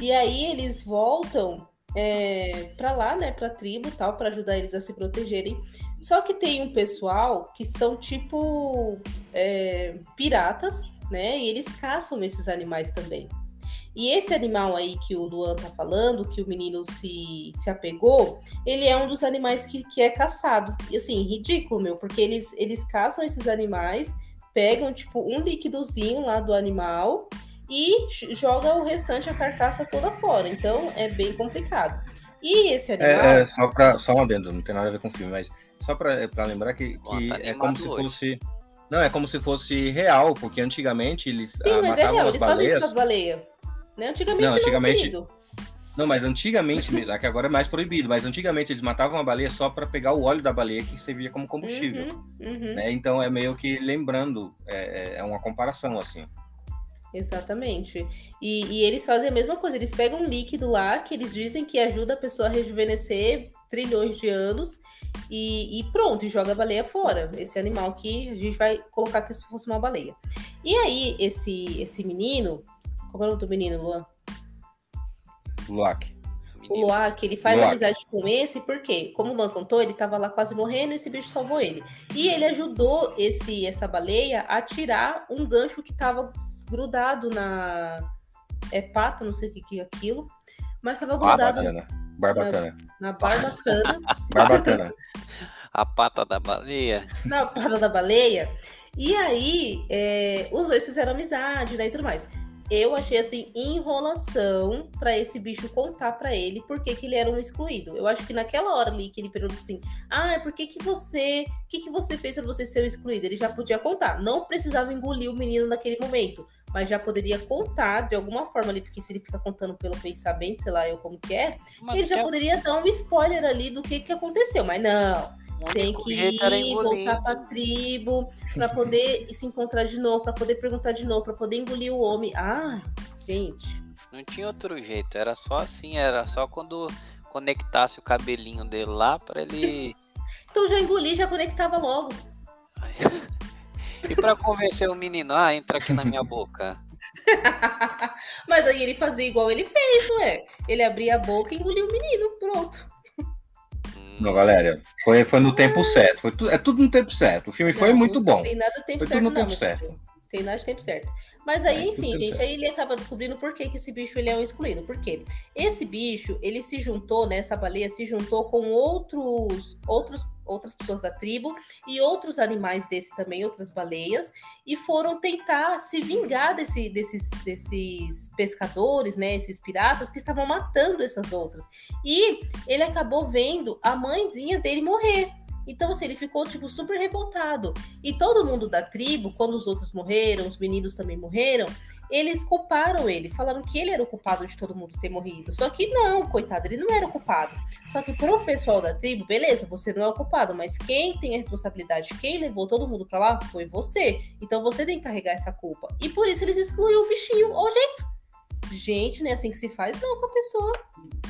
E aí eles voltam é, para lá, né, pra tribo tal, para ajudar eles a se protegerem. Só que tem um pessoal que são tipo é, piratas, né? E eles caçam esses animais também. E esse animal aí que o Luan tá falando, que o menino se, se apegou, ele é um dos animais que, que é caçado. E assim, ridículo, meu, porque eles, eles caçam esses animais, pegam, tipo, um líquidozinho lá do animal e joga o restante, a carcaça toda fora. Então é bem complicado. E esse animal. É, é, só, pra, só um adendo, não tem nada a ver com o filme, mas só pra, pra lembrar que, que tá é como se hoje. fosse. Não, é como se fosse real, porque antigamente eles Sim, ah, mas é matavam real, as eles fazem isso com as baleias. Né? Antigamente Não, não, antigamente- querido. Não, mas antigamente, é que agora é mais proibido, mas antigamente eles matavam a baleia só para pegar o óleo da baleia que servia como combustível. Uhum, uhum. né? Então é meio que lembrando, é, é uma comparação assim. Exatamente. E, e eles fazem a mesma coisa, eles pegam um líquido lá que eles dizem que ajuda a pessoa a rejuvenescer trilhões de anos e, e pronto, e joga a baleia fora. Esse animal que a gente vai colocar que se fosse uma baleia. E aí, esse, esse menino, qual é o nome do menino, Luan? Luak. O. Luak, ele faz Luak. amizade com esse, porque, como o Luan contou, ele tava lá quase morrendo e esse bicho salvou ele. E ele ajudou esse essa baleia a tirar um gancho que tava grudado na é pata, não sei o que que é aquilo, mas tava grudado Barbacana. Barbacana. na barbacana, Barbacana. A pata da baleia. na pata da baleia. E aí, é, os dois fizeram amizade, né, e tudo mais. Eu achei assim enrolação pra esse bicho contar pra ele por que que ele era um excluído. Eu acho que naquela hora ali que ele perguntou assim: "Ah, por que que você, o que que você fez pra você ser um excluído?" Ele já podia contar. Não precisava engolir o menino naquele momento, mas já poderia contar de alguma forma ali, porque se ele fica contando pelo pensamento, sei lá, eu como que é, Mas ele já é- poderia dar um spoiler ali do que que aconteceu, mas não. Tem que ir, voltar pra tribo, pra poder se encontrar de novo, pra poder perguntar de novo, pra poder engolir o homem. Ah, gente. Não tinha outro jeito, era só assim, era só quando conectasse o cabelinho dele lá pra ele. Então já engoli, já conectava logo. e pra convencer o menino, ah, entra aqui na minha boca. Mas aí ele fazia igual ele fez, ué. Ele abria a boca e engolia o menino, pronto. Não, Valéria. Foi, foi no tempo certo. Foi tu- é tudo no tempo certo. O filme foi Não, muito não bom. Tem nada tempo Foi tudo certo, no não. tempo certo. filho. Tem nada de tempo certo. Mas aí, É, tudo enfim, gente, certo. aí ele acaba descobrindo por que, que esse bicho ele é um excluído. Por quê? Esse bicho, ele se juntou, né? Essa baleia se juntou com outros, outros, outras pessoas da tribo e outros animais desse também, outras baleias, e foram tentar se vingar desse, desses, desses pescadores, né? Esses piratas que estavam matando essas outras. E ele acabou vendo a mãezinha dele morrer. Então, assim, ele ficou, tipo, super revoltado. E todo mundo da tribo, quando os outros morreram, os meninos também morreram, eles culparam ele, falaram que ele era o culpado de todo mundo ter morrido. Só que não, coitado, ele não era o culpado. Só que pro pessoal da tribo, beleza, você não é o culpado, mas quem tem a responsabilidade, quem levou todo mundo pra lá foi você. Então você tem que carregar essa culpa. E por isso eles excluíram o bichinho ao jeito. Gente, não é assim que se faz, não, com a pessoa.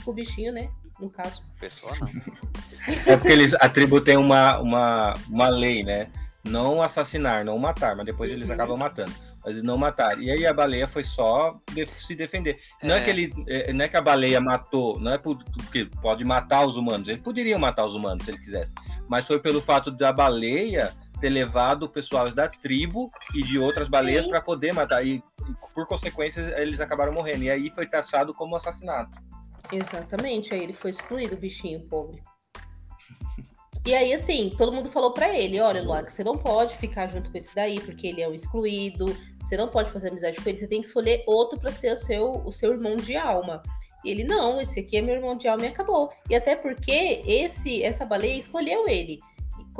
Com o bichinho, né? No caso. pessoa não. É porque eles, a tribo tem uma, uma, uma lei, né? Não assassinar, não matar, mas depois eles Uhum. acabam matando. mas eles não mataram. E aí a baleia foi só de- se defender. Não é. É. que ele, é, não é que a baleia matou, não é por- porque pode matar os humanos. Eles poderiam matar os humanos se ele quisesse, mas foi pelo fato da baleia ter levado o pessoal da tribo e de outras baleias para poder matar. E, e, por consequência, eles acabaram morrendo. E aí foi taxado como assassinato. Exatamente, aí ele foi excluído, o bichinho pobre. E aí, assim, todo mundo falou pra ele: olha, Luak, você não pode ficar junto com esse daí, porque ele é um excluído, você não pode fazer amizade com ele, você tem que escolher outro pra ser o seu, o seu irmão de alma. E ele, não, esse aqui é meu irmão de alma e acabou. E até porque esse essa baleia escolheu ele.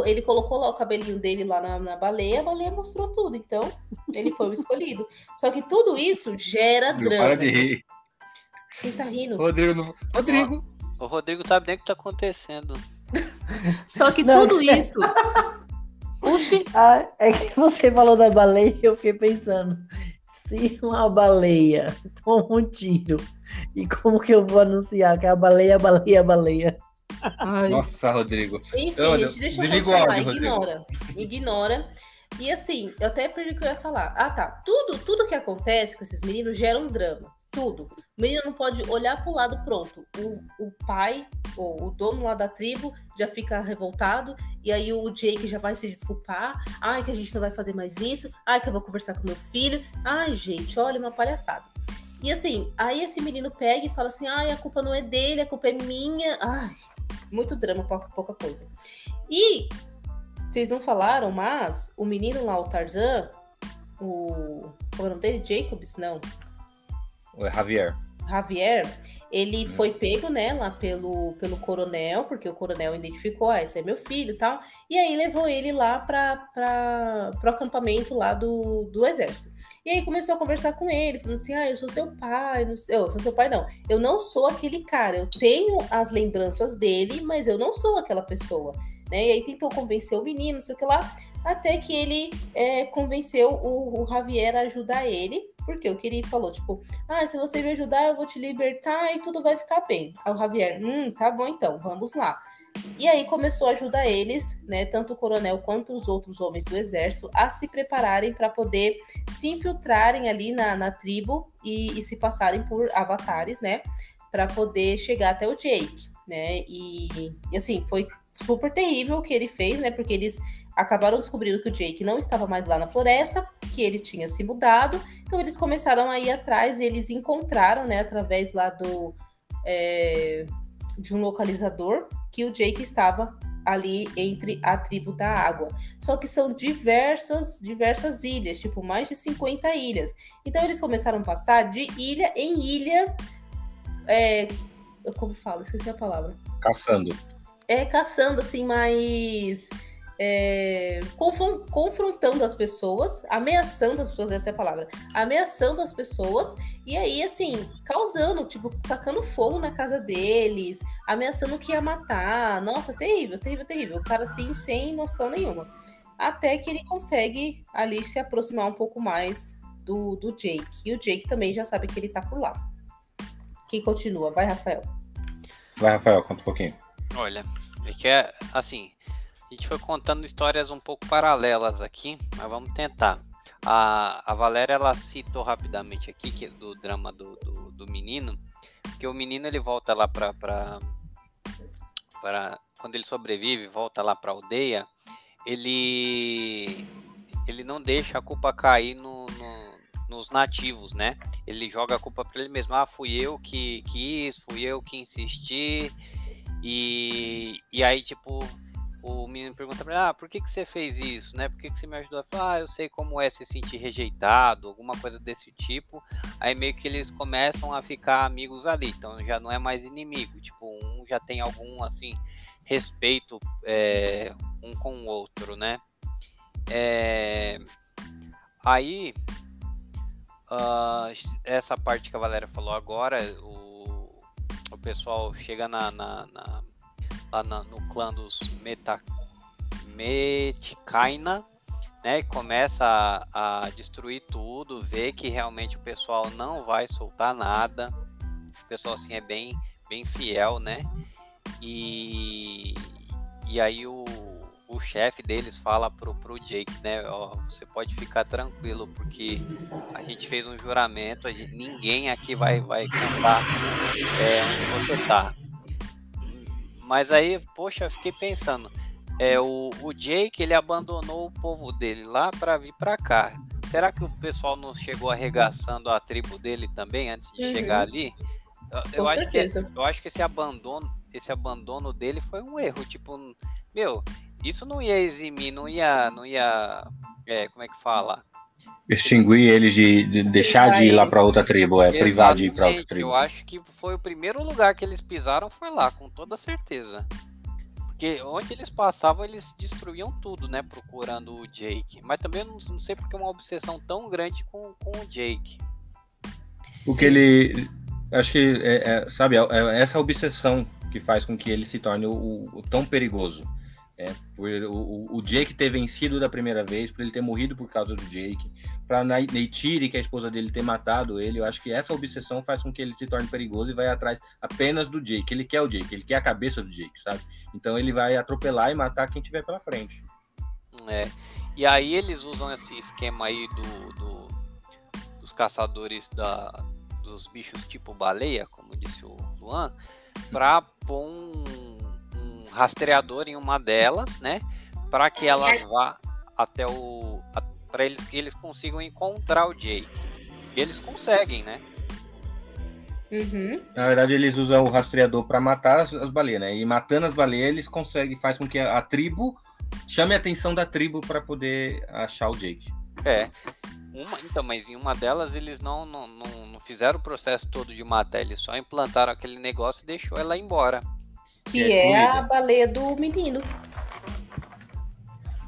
Ele colocou lá o cabelinho dele lá na, na baleia, a baleia mostrou tudo. Então, ele foi o escolhido. Só que tudo isso gera drama. Para de rir. Quem tá rindo? Rodrigo, não- Rodrigo. O Rodrigo sabe nem o que tá acontecendo. Só que Não, tudo isso é- isso. Oxi, Ah, é que você falou da baleia e eu fiquei pensando. Se uma baleia toma um tiro, e como que eu vou anunciar que é a baleia, a baleia, a baleia? Ai, Nossa, Rodrigo. Enfim, Olha, gente, deixa eu continuar. áudio, Rodrigo. Ignora. Ignora. E assim, eu até perdi o que eu ia falar. Ah, tá. Tudo, tudo que acontece com esses meninos gera um drama. Tudo. O menino não pode olhar pro lado pronto. O, o pai, ou o dono lá da tribo, já fica revoltado. E aí o Jake já vai se desculpar. Ai, que a gente não vai fazer mais isso. Ai, que eu vou conversar com meu filho. Ai, gente, olha, uma palhaçada. E assim, aí esse menino pega e fala assim: ai, a culpa não é dele, a culpa é minha. Ai, muito drama, pouca, pouca coisa. E vocês não falaram, mas o menino lá, o Tarzan, o. Qual é o nome dele? Jacobs? Não. O Javier. Javier, ele foi pego, né, lá pelo, pelo coronel, porque o coronel identificou, ah, esse é meu filho e tal, e aí levou ele lá para o acampamento lá do, do exército. E aí começou a conversar com ele, falando assim, ah, eu sou seu pai, não sei, eu sou seu pai não, eu não sou aquele cara, eu tenho as lembranças dele, mas eu não sou aquela pessoa, né, e aí tentou convencer o menino, não sei o que lá, até que ele é, convenceu o, o Javier a ajudar ele, porque o que ele falou, tipo, ah, se você me ajudar, eu vou te libertar e tudo vai ficar bem. Aí o Javier, hum, tá bom então, vamos lá. E aí começou a ajudar eles, né, tanto o coronel quanto os outros homens do exército, a se prepararem para poder se infiltrarem ali na, na tribo e, e se passarem por avatares, né, para poder chegar até o Jake, né, e, e assim, foi super terrível o que ele fez, né, porque eles acabaram descobrindo que o Jake não estava mais lá na floresta, que ele tinha se mudado, então eles começaram a ir atrás e eles encontraram, né, através lá do é, de um localizador, que o Jake estava ali entre a tribo da água. Só que são diversas, diversas ilhas, tipo mais de 50 ilhas. Então eles começaram a passar de ilha em ilha, é, como falo, esqueci a palavra. Caçando. É caçando assim, mais é, confron- confrontando as pessoas, ameaçando as pessoas, essa é a palavra, ameaçando as pessoas, e aí, assim, causando, tipo, tacando fogo na casa deles, ameaçando que ia matar. Nossa, terrível, terrível, terrível. O cara, assim, sem noção nenhuma. Até que ele consegue ali se aproximar um pouco mais do, do Jake. E o Jake também já sabe que ele tá por lá. Quem continua? Vai, Rafael. Vai, Rafael, conta um pouquinho. Olha, é que é assim, a gente foi contando histórias um pouco paralelas aqui, mas vamos tentar. A, a Valéria ela citou rapidamente aqui que do drama do, do, do menino, que o menino ele volta lá para para quando ele sobrevive, volta lá para aldeia, ele ele não deixa a culpa cair no, no- nos nativos, né? Ele joga a culpa para ele mesmo. Ah, fui eu que quis, fui eu que insisti. E, e aí, tipo, o menino pergunta pra ele, ah, por que, que você fez isso, né? Por que, que você me ajudou? Ele fala, ah, eu sei como é se sentir rejeitado, alguma coisa desse tipo. Aí meio que eles começam a ficar amigos ali, então já não é mais inimigo. Tipo, um já tem algum, assim, respeito é, um com o outro, né? É, aí, ah, essa parte que a Valéria falou agora, o pessoal chega na, na- na- lá na- no clã dos Meta, né? E começa a, a destruir tudo, vê que realmente o pessoal não vai soltar nada. O pessoal assim é bem, bem fiel, né? E, e aí o, o chefe deles fala pro, pro Jake, né? Ó, você pode ficar tranquilo, porque a gente fez um juramento, a gente, ninguém aqui vai, vai cantar é, onde você tá. Mas aí, poxa, fiquei pensando, é, o, o Jake ele abandonou o povo dele lá para vir para cá. Será que o pessoal não chegou arregaçando a tribo dele também antes de uhum. chegar ali? Eu, eu acho que, eu acho que esse abandono, esse abandono dele foi um erro. Tipo, meu, isso não ia eximir, não ia, não ia, é, como é que fala? Extinguir eles de, de deixar de ir lá para outra tribo, é, privar de ir para outra tribo. Eu acho que foi o primeiro lugar que eles pisaram foi lá, com toda certeza. Porque onde eles passavam, eles destruíam tudo, né? Procurando o Jake. Mas também não, não sei porque é uma obsessão tão grande com, com o Jake. O que ele. Acho que, é, é, sabe, é, é essa obsessão que faz com que ele se torne o, o tão perigoso. É, por o, o, Jake ter vencido da primeira vez, por ele ter morrido por causa do Jake, pra Neytiri, que é a esposa dele, ter matado ele, eu acho que essa obsessão faz com que ele se torne perigoso e vai atrás apenas do Jake. Ele quer o Jake, ele quer a cabeça do Jake, sabe? Então ele vai atropelar e matar quem tiver pela frente. É. E aí eles usam esse esquema aí do, do dos caçadores da, dos bichos tipo baleia, como disse o Luan, pra pôr um, um rastreador em uma delas, né? Para que ela vá até o. para eles que eles consigam encontrar o Jake. E eles conseguem, né? Uhum. Na verdade, eles usam o rastreador para matar as, as, baleias, né? E matando as baleias, eles conseguem, faz com que a, a tribo chame a atenção da tribo para poder achar o Jake. É. Uma, então, mas em uma delas eles não, não, não, não, fizeram o processo todo de matar, eles só implantaram aquele negócio e deixou ela embora. Que, é, é a baleia do menino.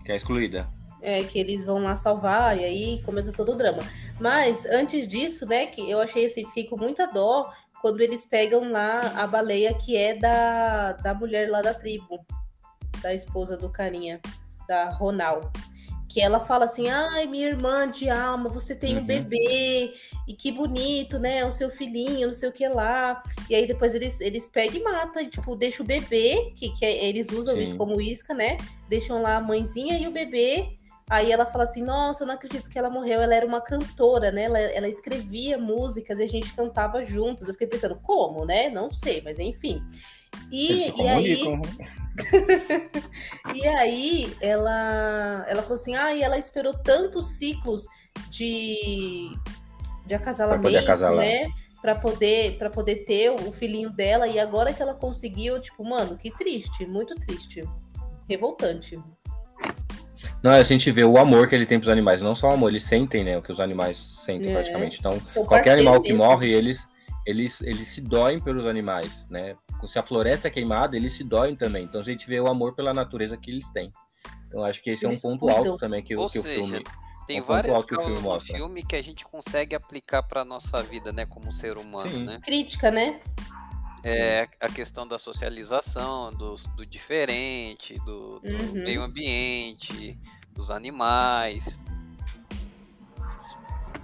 Que é excluída. É, que eles vão lá salvar, e aí começa todo o drama. Mas antes disso, né, que eu achei assim, fiquei com muita dó quando eles pegam lá a baleia que é da, da mulher lá da tribo, da esposa do carinha, da Ronal. Que ela fala assim: ai, minha irmã de alma, você tem uhum. um bebê, e que bonito, né? O seu filhinho, não sei o que lá. E aí depois eles, eles pegam e matam, e, tipo, deixa o bebê, que, que é, eles usam Sim. isso como isca, né? Deixam lá a mãezinha e o bebê Aí ela fala assim: Nossa, eu não acredito que ela morreu. Ela era uma cantora, né? Ela, ela escrevia músicas e a gente cantava juntos. Eu fiquei pensando, como, né? Não sei, mas enfim. E, e aí. e aí ela, ela falou assim: Ah, e ela esperou tantos ciclos de, de acasalamento, né? Para poder, pra poder ter o filhinho dela, e agora que ela conseguiu, tipo, mano, que triste, muito triste, revoltante. Não, a gente vê o amor que ele tem pros animais. Não só o amor, eles sentem, né? O que os animais sentem é. praticamente. Então, Sou qualquer animal que mesmo. morre, eles, eles, eles se doem pelos animais, né? Se a floresta é queimada, eles se doem também. Então a gente vê o amor pela natureza que eles têm. Então acho que esse eles é um ponto cuidam. alto também que, que seja, o filme. Tem um várias que o filme no filme que a gente consegue aplicar para nossa vida, né, como ser humano, Sim. né? Crítica, né? É a questão da socialização, do, do diferente, do, do uhum. meio ambiente, dos animais.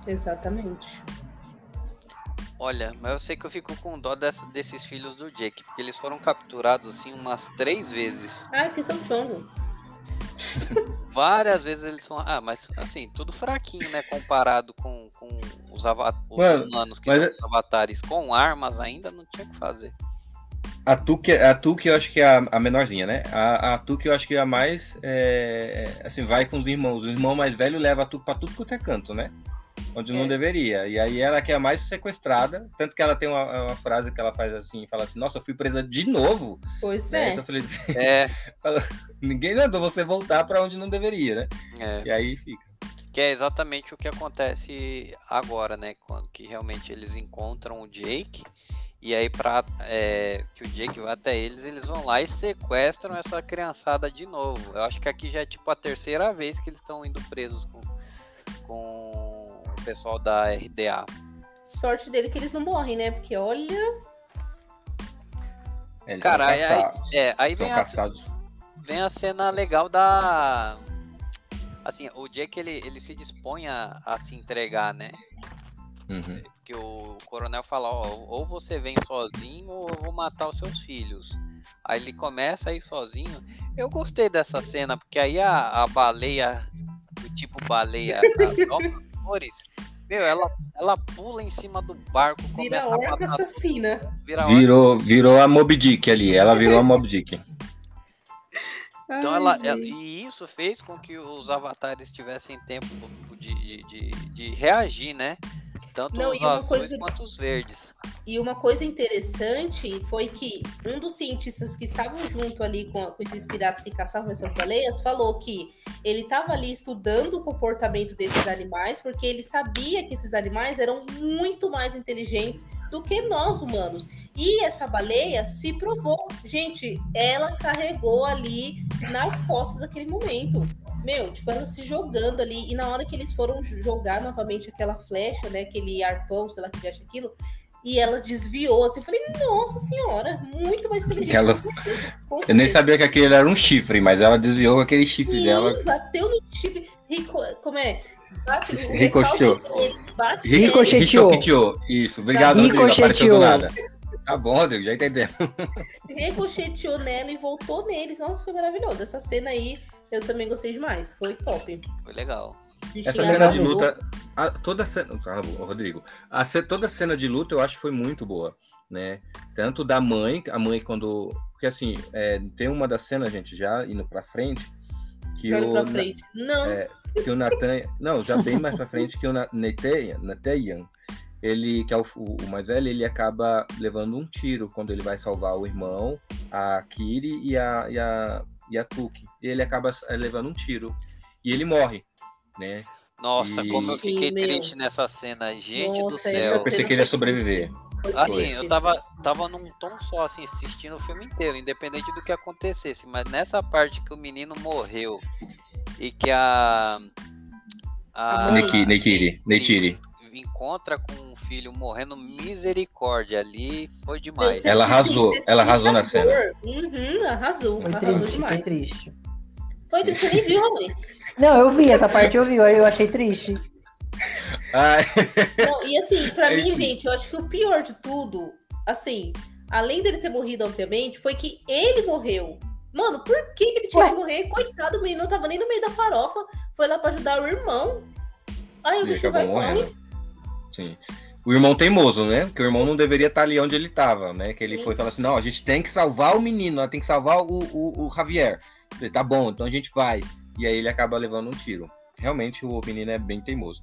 Exatamente. Olha, mas eu sei que eu fico com dó dessa, desses filhos do Jake, porque eles foram capturados assim umas três vezes. Ah, porque são chongo. Várias vezes eles são. Ah, mas assim, tudo fraquinho, né? Comparado com, com os, ava... os Mano, humanos que mas... são é avatares com armas ainda, não tinha o que fazer. A Tuque, a Tuque eu acho que é a, a menorzinha, né? A, a Tuque eu acho que é a mais. É, assim, vai com os irmãos. O irmão mais velho leva a Tuque pra tudo quanto é canto, né? Onde é. não deveria. E aí ela que é mais sequestrada. Tanto que ela tem uma, uma frase que ela faz assim: fala assim, nossa, eu fui presa de novo. Pois né? é. Então eu falei assim, é. ninguém mandou você voltar para onde não deveria, né? É. E aí fica. Que é exatamente o que acontece agora, né? Quando que realmente eles encontram o Jake e aí, pra é, que o Jake vá até eles, eles vão lá e sequestram essa criançada de novo. Eu acho que aqui já é tipo a terceira vez que eles estão indo presos com, com o pessoal da RDA. Sorte dele que eles não morrem, né? Porque olha. Eles Cara, aí, é, aí vem, a, vem a cena legal da. Assim, o Jake ele, ele se dispõe a, a se entregar, né? Uhum. Que o coronel fala, ó, ou você vem sozinho ou eu vou matar os seus filhos. Aí ele começa a ir sozinho. Eu gostei dessa cena, porque aí a, a baleia, o tipo baleia das flores, meu, ela, ela pula em cima do barco. Vira orca matar- assassina. vira orca. Virou, virou a Mob Dick ali. Ela virou a Mob Dick. Então Ai, ela, ela- e isso fez com que os avatares tivessem tempo de, de, de, de reagir, né? Tanto Não, os e uma azuis coisa- quanto os verdes. E uma coisa interessante foi que um dos cientistas que estavam junto ali com, com esses piratas que caçavam essas baleias falou que ele estava ali estudando o comportamento desses animais porque ele sabia que esses animais eram muito mais inteligentes do que nós humanos. E essa baleia se provou. Gente, ela carregou ali nas costas aquele momento. Meu, tipo, ela se jogando ali. E na hora que eles foram jogar novamente aquela flecha, né? Aquele arpão, sei lá que acha aquilo. E ela desviou, assim, eu falei, nossa senhora, muito mais inteligente. Ela- certeza, Eu nem sabia que aquele era um chifre, mas ela desviou com aquele chifre Sim, dela. bateu no chifre. Rico, como é? Bate, Ricocheteou. Ricocheteou. Ricocheteou. Isso, obrigado, Rodrigo. Apareceu Ricocheteou. do nada. Tá bom, Rodrigo, já entendemos. ricocheteou nela e voltou neles. Nossa, foi maravilhoso. Essa cena aí eu também gostei demais. Foi top. Foi legal. Essa cena de luta, a- toda cena, ah, Rodrigo, a toda cena de luta eu acho que foi muito boa, né? Tanto da mãe, a mãe quando, porque assim, é, tem uma das cenas, gente, já indo pra frente, que Olha o, frente. Não, É, que o Nathan, não, já bem mais pra frente que o Nathan, ele que é o, o mais velho, ele acaba levando um tiro quando ele vai salvar o irmão, a Kiri e a e a, e a Tuki. E ele acaba eh, levando um tiro e ele morre, né? Nossa, E- como eu Sim, fiquei meu. triste nessa cena, gente do Nossa, céu. Eu pensei que ele ia sobreviver. foi Assim, eu tava, tava num tom só, assim, assistindo o filme inteiro, independente do que acontecesse. Mas nessa parte que o menino morreu e que a. A A Neytiri. encontra com o filho morrendo misericórdia ali, foi Meu, demais. Ela arrasou, ela arrasou na cena. Uhum, arrasou, Foi arrasou triste, foi demais. triste. Foi triste, você nem viu, Rony? Não, eu vi, essa parte eu vi, eu achei triste. Ai, Não, e assim, pra É mim, gente, eu acho que o pior de tudo, assim, além dele ter morrido, obviamente, foi que ele morreu. Mano, por que, que ele tinha Ué? que morrer? Coitado, o menino não tava nem no meio da farofa. Foi lá pra ajudar o irmão. Aí o bicho vai acabou morre. morrendo. Sim. O irmão teimoso, né? Porque o irmão não deveria estar ali onde ele estava, né? Que ele Sim. foi falar assim: não, a gente tem que salvar o menino, tem que salvar o, o, o Javier. Tá bom, então a gente vai. E aí ele acaba levando um tiro. Realmente o menino é bem teimoso.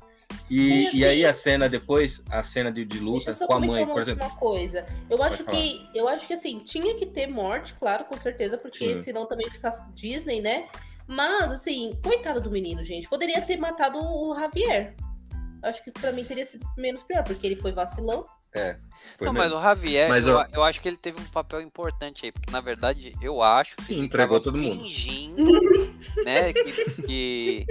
E, E assim- e aí a cena depois, a cena de, de luta com a mãe, uma por exemplo. última coisa. Eu acho Pode que, eu acho que assim, tinha que ter morte, claro, com certeza, porque Sim. senão também fica Disney, né? Mas, assim, coitado do menino, gente. Poderia ter matado o Javier. Acho que isso pra mim teria sido menos pior, porque ele foi vacilão. Foi não, mesmo. mas o Javier, Mas, eu, eu acho que ele teve um papel importante aí, porque na verdade eu acho que Sim, ele entregou todo mundo. fingindo, né, que, que,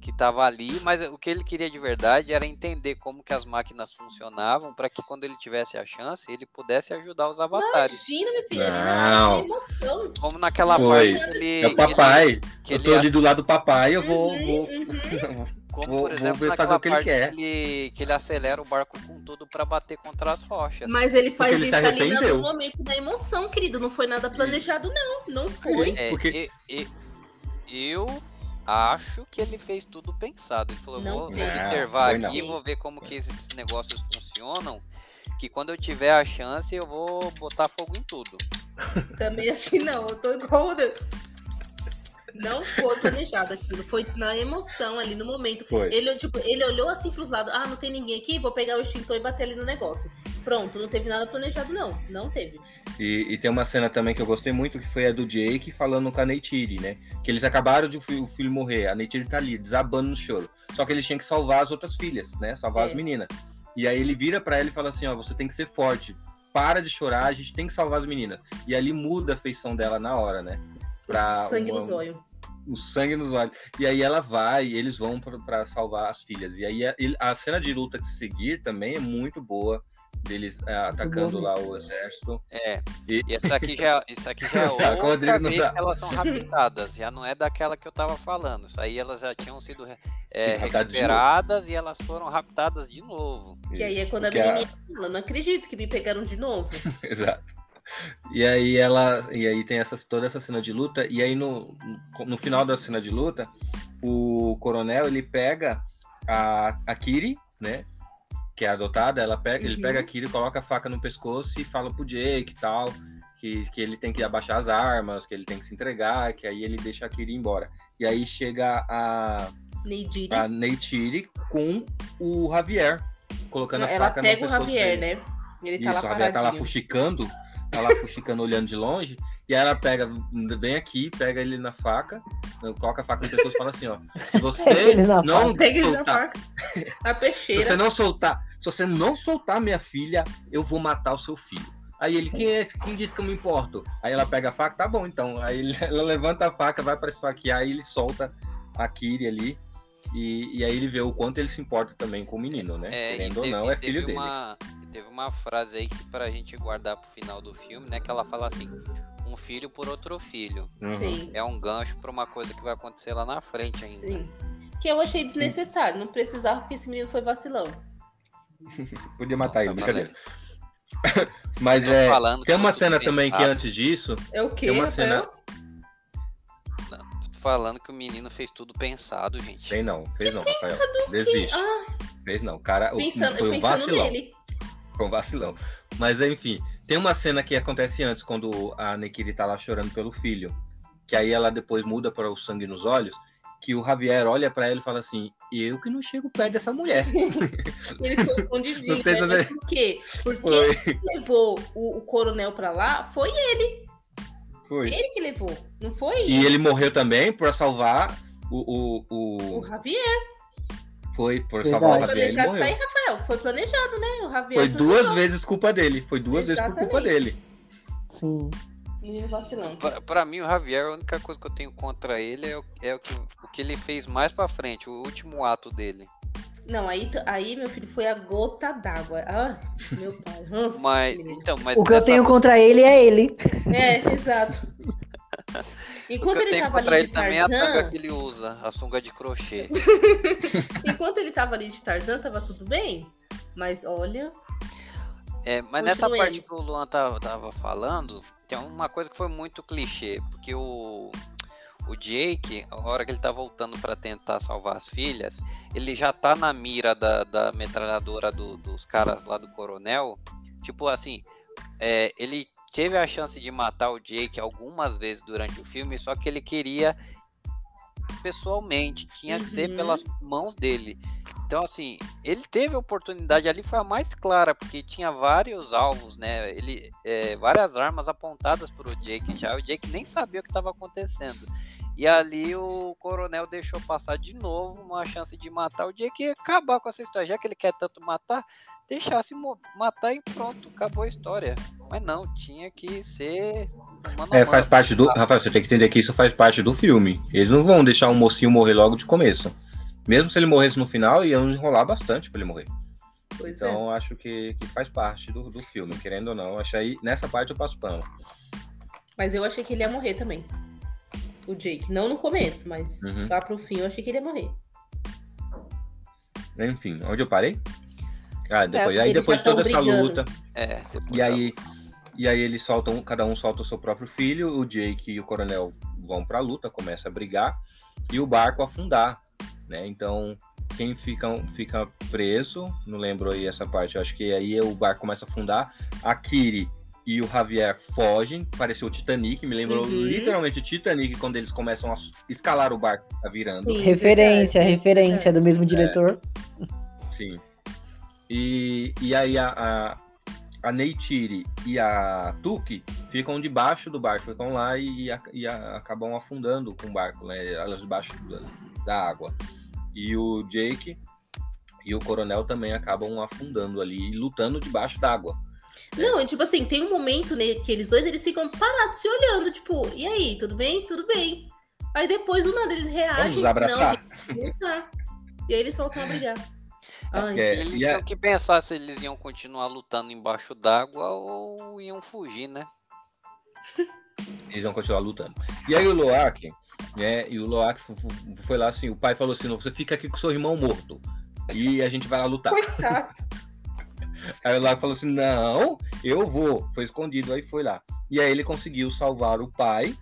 que tava ali, mas o que ele queria de verdade era entender como que as máquinas funcionavam para que quando ele tivesse a chance, ele pudesse ajudar os avatares. Imagina, filha, ele Não. emoção. Como naquela Foi. parte ele, É o papai. que eu ele, tô ali do lado do papai, eu vou. Uhum, vou... uhum. Como vou- por vou exemplo ver- fazer naquela o que ele que ele, que ele acelera o barco com tudo para bater contra as rochas. Mas ele faz ele isso ali no momento da emoção, querido. Não foi nada planejado, não. Não foi. É, Porque- e- e- eu acho que ele fez tudo pensado. Ele falou, Não vou fez. observar Não, foi aqui, não. vou ver como que esses negócios funcionam. Que quando eu tiver a chance, eu vou botar fogo em tudo. Também acho que não. Eu tô igual. Não foi planejado aquilo. Foi na emoção ali, no momento. Foi. Ele, tipo, ele olhou assim pros lados. Ah, não tem ninguém aqui? Vou pegar o extintor e bater ali no negócio. Pronto, não teve nada planejado, não. Não teve. E, e tem uma cena também que eu gostei muito, que foi a do Jake falando com a Neytiri, né? Que eles acabaram de o filho, o filho morrer, a Neytiri tá ali, desabando no choro. Só que eles tinham que salvar as outras filhas, né? Salvar É. as meninas. E aí ele vira pra ela e fala assim, ó, você tem que ser forte. Para de chorar, a gente tem que salvar as meninas. E ali muda a feição dela na hora, né? Pra Sangue uma- nos olhos. O sangue nos olhos. E aí ela vai, e eles vão pra- pra salvar as filhas. E aí a, a cena de luta que seguir também é muito boa. Deles é, atacando lá o exército. É. E- E essa aqui já, isso aqui já é outra Rodrigo não vez elas são raptadas. Já não é daquela que eu tava falando. Isso aí elas já tinham sido é, recuperadas e elas foram raptadas de novo. Que aí é quando a Porque menininha fala, não acredito que me pegaram de novo. Exato. E aí ela. E aí tem essa, toda essa cena de luta. E aí no, no final da cena de luta, o coronel ele pega a, a Kiri, né? Que é adotada, ela pega, Uhum. ele pega a Kiri, coloca a faca no pescoço e fala pro Jake e tal. Que, que ele tem que abaixar as armas, que ele tem que se entregar, que aí ele deixa a Kiri ir embora. E aí chega a, Neidiri. a Neytiri com o Javier, colocando a Ela faca no pega o Javier, dele. né? Ele Isso, tá lá o Javier tá lá fuxicando, tá lá fuxicando, olhando de longe, e aí ela pega, vem aqui, pega ele na faca, coloca a faca no pescoço e fala assim, ó, se você não faca. Pega ele na soltar, faca. A se peixeira. você não soltar, se você não soltar minha filha, eu vou matar o seu filho. Aí ele, quem é esse? Quem disse que eu me importo? Aí ela pega a faca, tá bom, então. Aí ele- ela levanta a faca, vai para esfaquear, aí ele solta a Kiri ali. E, e aí ele vê o quanto ele se importa também com o menino, né? É, Querendo ou teve- não, é filho teve dele. Teve uma frase aí que pra gente guardar pro final do filme, né? Que ela fala assim, um filho por outro filho. Uhum. Sim, É um gancho pra uma coisa que vai acontecer lá na frente ainda. sim. Que eu achei desnecessário. Não precisava porque esse menino foi vacilão. Podia matar ele, Tá brincadeira. Mas Tô é. falando Tem uma cena também que antes disso, É o quê, Tem uma cena- Tô falando que o menino fez tudo pensado, gente. tem não, fez não, Rafael. Desiste. Ah, Fez não. Cara, o- pensando, foi um pensando vacilão. nele. Foi um vacilão. Mas enfim, tem uma cena que acontece antes, quando a Nekiri tá lá chorando pelo filho. Que aí ela depois muda para o sangue nos olhos. Que o Javier olha pra ela e fala assim: Eu que não chego perto dessa mulher. Ele ficou escondidinho, Não sei né? Mas por quê? Porque Foi. quem levou o, o coronel pra lá foi ele. Foi. Ele que levou. Não foi E ele morreu também pra salvar o. o, o o... Javier. Foi, por Verdade. salvar o Foi Javier. Ele planejado morreu. sair, Rafael. Foi planejado, né? O Javier Foi duas planejou. vezes culpa dele. Foi duas vezes por culpa Exatamente. dele. Sim. Menino vacilão. Pra, pra mim, o Javier, a única coisa que eu tenho contra ele é, o, é o, que, o que ele fez mais pra frente, o último ato dele. Não, aí, aí, meu filho, foi a gota d'água. Ah, meu pai. Nossa, Mas, então, mas O que eu tenho contra ele é ele. É, exato. Enquanto ele tava ali de também é a Tarzan, que ele usa, a sunga de crochê. enquanto ele tava ali de Tarzan, tava tudo bem. Mas olha, É, mas nessa parte que o Luan tava, tava falando, tem uma coisa que foi muito clichê, porque o, o Jake, a hora que ele tá voltando pra tentar salvar as filhas, ele já tá na mira da, da metralhadora do- dos caras lá do coronel. Tipo assim, é, ele teve a chance de matar o Jake algumas vezes durante o filme, só que ele queria pessoalmente, tinha que ser Uhum. pelas mãos dele. Então, assim, ele teve a oportunidade ali, foi a mais clara, porque tinha vários alvos, né? Ele, é, várias armas apontadas para o Jake já. O Jake nem sabia o que estava acontecendo. E ali o coronel deixou passar de novo uma chance de matar o Jake e acabar com essa história. Já que ele quer tanto matar, deixasse matar e pronto, acabou a história. Mas não, tinha que ser. mano É, faz mano. parte do. Rafael, você tem que entender que isso faz parte do filme. Eles não vão deixar um mocinho morrer logo de começo. Mesmo se ele morresse no final, iam enrolar bastante pra ele morrer. pois é. Então acho que, que faz parte do, do filme, querendo ou não. Acho aí, nessa parte eu passo pano. Mas eu achei que ele ia morrer também. O Jake. Não no começo, mas Uhum. lá pro fim eu achei que ele ia morrer. Enfim, onde eu parei? Ah, depois, aí eles depois toda essa brigando. luta. É, E aí, e aí eles soltam, cada um solta o seu próprio filho, o Jake e o coronel vão pra luta, começa a brigar, e o barco afundar, né? Então, quem fica, fica preso, não lembro aí essa parte, eu acho que aí o barco começa a afundar, a Kiri e o Javier fogem, pareceu o Titanic, me lembrou Uhum. literalmente o Titanic quando eles começam a escalar o barco que tá virando. Sim, referência, verdade, referência do verdade. mesmo diretor. Sim. E, e aí a, a, a Neytiri e a Tuki ficam debaixo do barco, ficam lá e, e a- acabam afundando com o barco, né? Elas debaixo da, da água. E o Jake e o coronel também acabam afundando ali e lutando debaixo d'água. Não, tipo assim, tem um momento né, que eles dois eles ficam parados se olhando, tipo, e aí, tudo bem? Tudo bem. Aí depois do nada eles Vamos reagem. nos abraçar. Não, gente. E aí eles voltam a brigar. Ai, É, Eles a- tinham que pensar se eles iam continuar lutando embaixo d'água ou iam fugir, né? Eles vão continuar lutando. E aí o Loak, né? E o Loak foi lá assim, o pai falou assim, não, você fica aqui com seu irmão morto. E a gente vai lá lutar. coitado. Aí o Lago falou assim: não, eu vou. Foi escondido, aí foi lá. E aí ele conseguiu salvar o pai,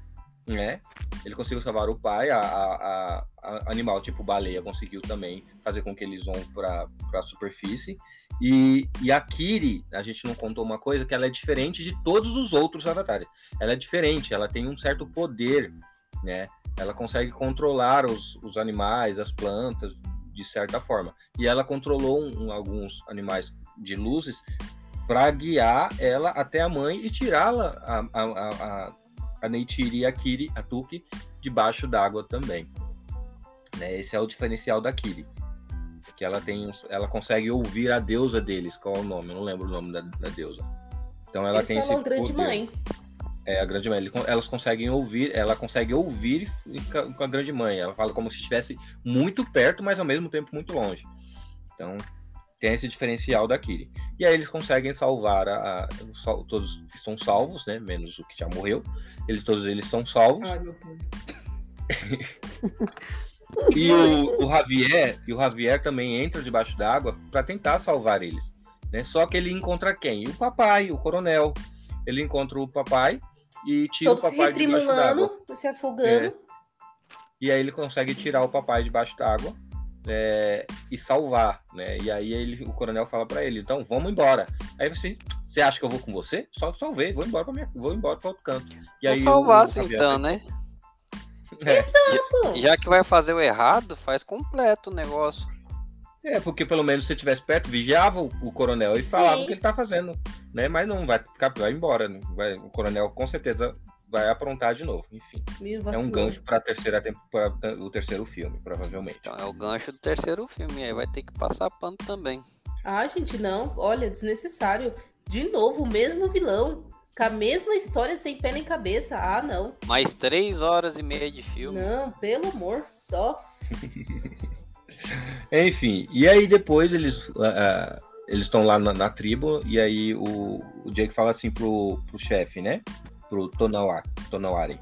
né? Ele conseguiu salvar o pai, a, a, a animal tipo baleia conseguiu também fazer com que eles vão para a superfície. E, e a Kiri, a gente não contou uma coisa, que ela é diferente de todos os outros avatares. Ela é diferente, ela tem um certo poder, né? Ela consegue controlar os, os animais, as plantas, de certa forma. E ela controlou um, alguns animais de luzes para guiar ela até a mãe e tirá-la, a, a, a, a Neytiri e a Kiri, a Tuki, debaixo d'água também. Né? Esse é o diferencial da Kiri. Que ela tem, ela consegue ouvir a deusa deles. Qual é o nome? Eu não lembro o nome da, da deusa. Então ela Eles tem esse falam grande poder. mãe. É, a grande mãe. Elas conseguem ouvir, ela consegue ouvir com a grande mãe. Ela fala como se estivesse muito perto, mas ao mesmo tempo muito longe. Então, tem esse diferencial da Kiri. E aí eles conseguem salvar a, a todos estão salvos, né? Menos o que já morreu. Eles todos eles estão salvos. Ai, meu Deus. E o, o Javier, e o Javier também entra debaixo d'água para tentar salvar eles. Né? Só que ele encontra quem? O papai, o coronel. Ele encontra o papai e tira Todos o se papai debaixo d'água. retrimulando, se afogando. E aí ele consegue tirar o papai debaixo d'água é, e salvar, né? E aí ele, o coronel fala para ele, então vamos embora. Aí você, você acha que eu vou com você? Só salvei, vou embora para minha, vou embora para outro canto. E aí Vou salvar, o Javier- então, né? É, Exato. Já que vai fazer o errado, faz completo o negócio. é, porque pelo menos se você estivesse perto, vigiava o, o coronel e Sim. falava o que ele tá fazendo, né? Mas não vai ficar, vai embora, né? Vai, o coronel com certeza vai aprontar de novo. Enfim, é um gancho para terceira temporada, o terceiro filme, provavelmente. Então é o gancho do terceiro filme. Aí vai ter que passar pano também. Ah, gente, não. Olha, desnecessário. De novo, o mesmo vilão. Com a mesma história sem pé nem cabeça. Ah, não. Mais três horas e meia de filme. Não, pelo amor, só. Enfim, e aí depois eles ah, eles estão lá na, na tribo e aí o, o Jake fala assim pro, pro chefe, né? Pro Tonawari, Tonawari.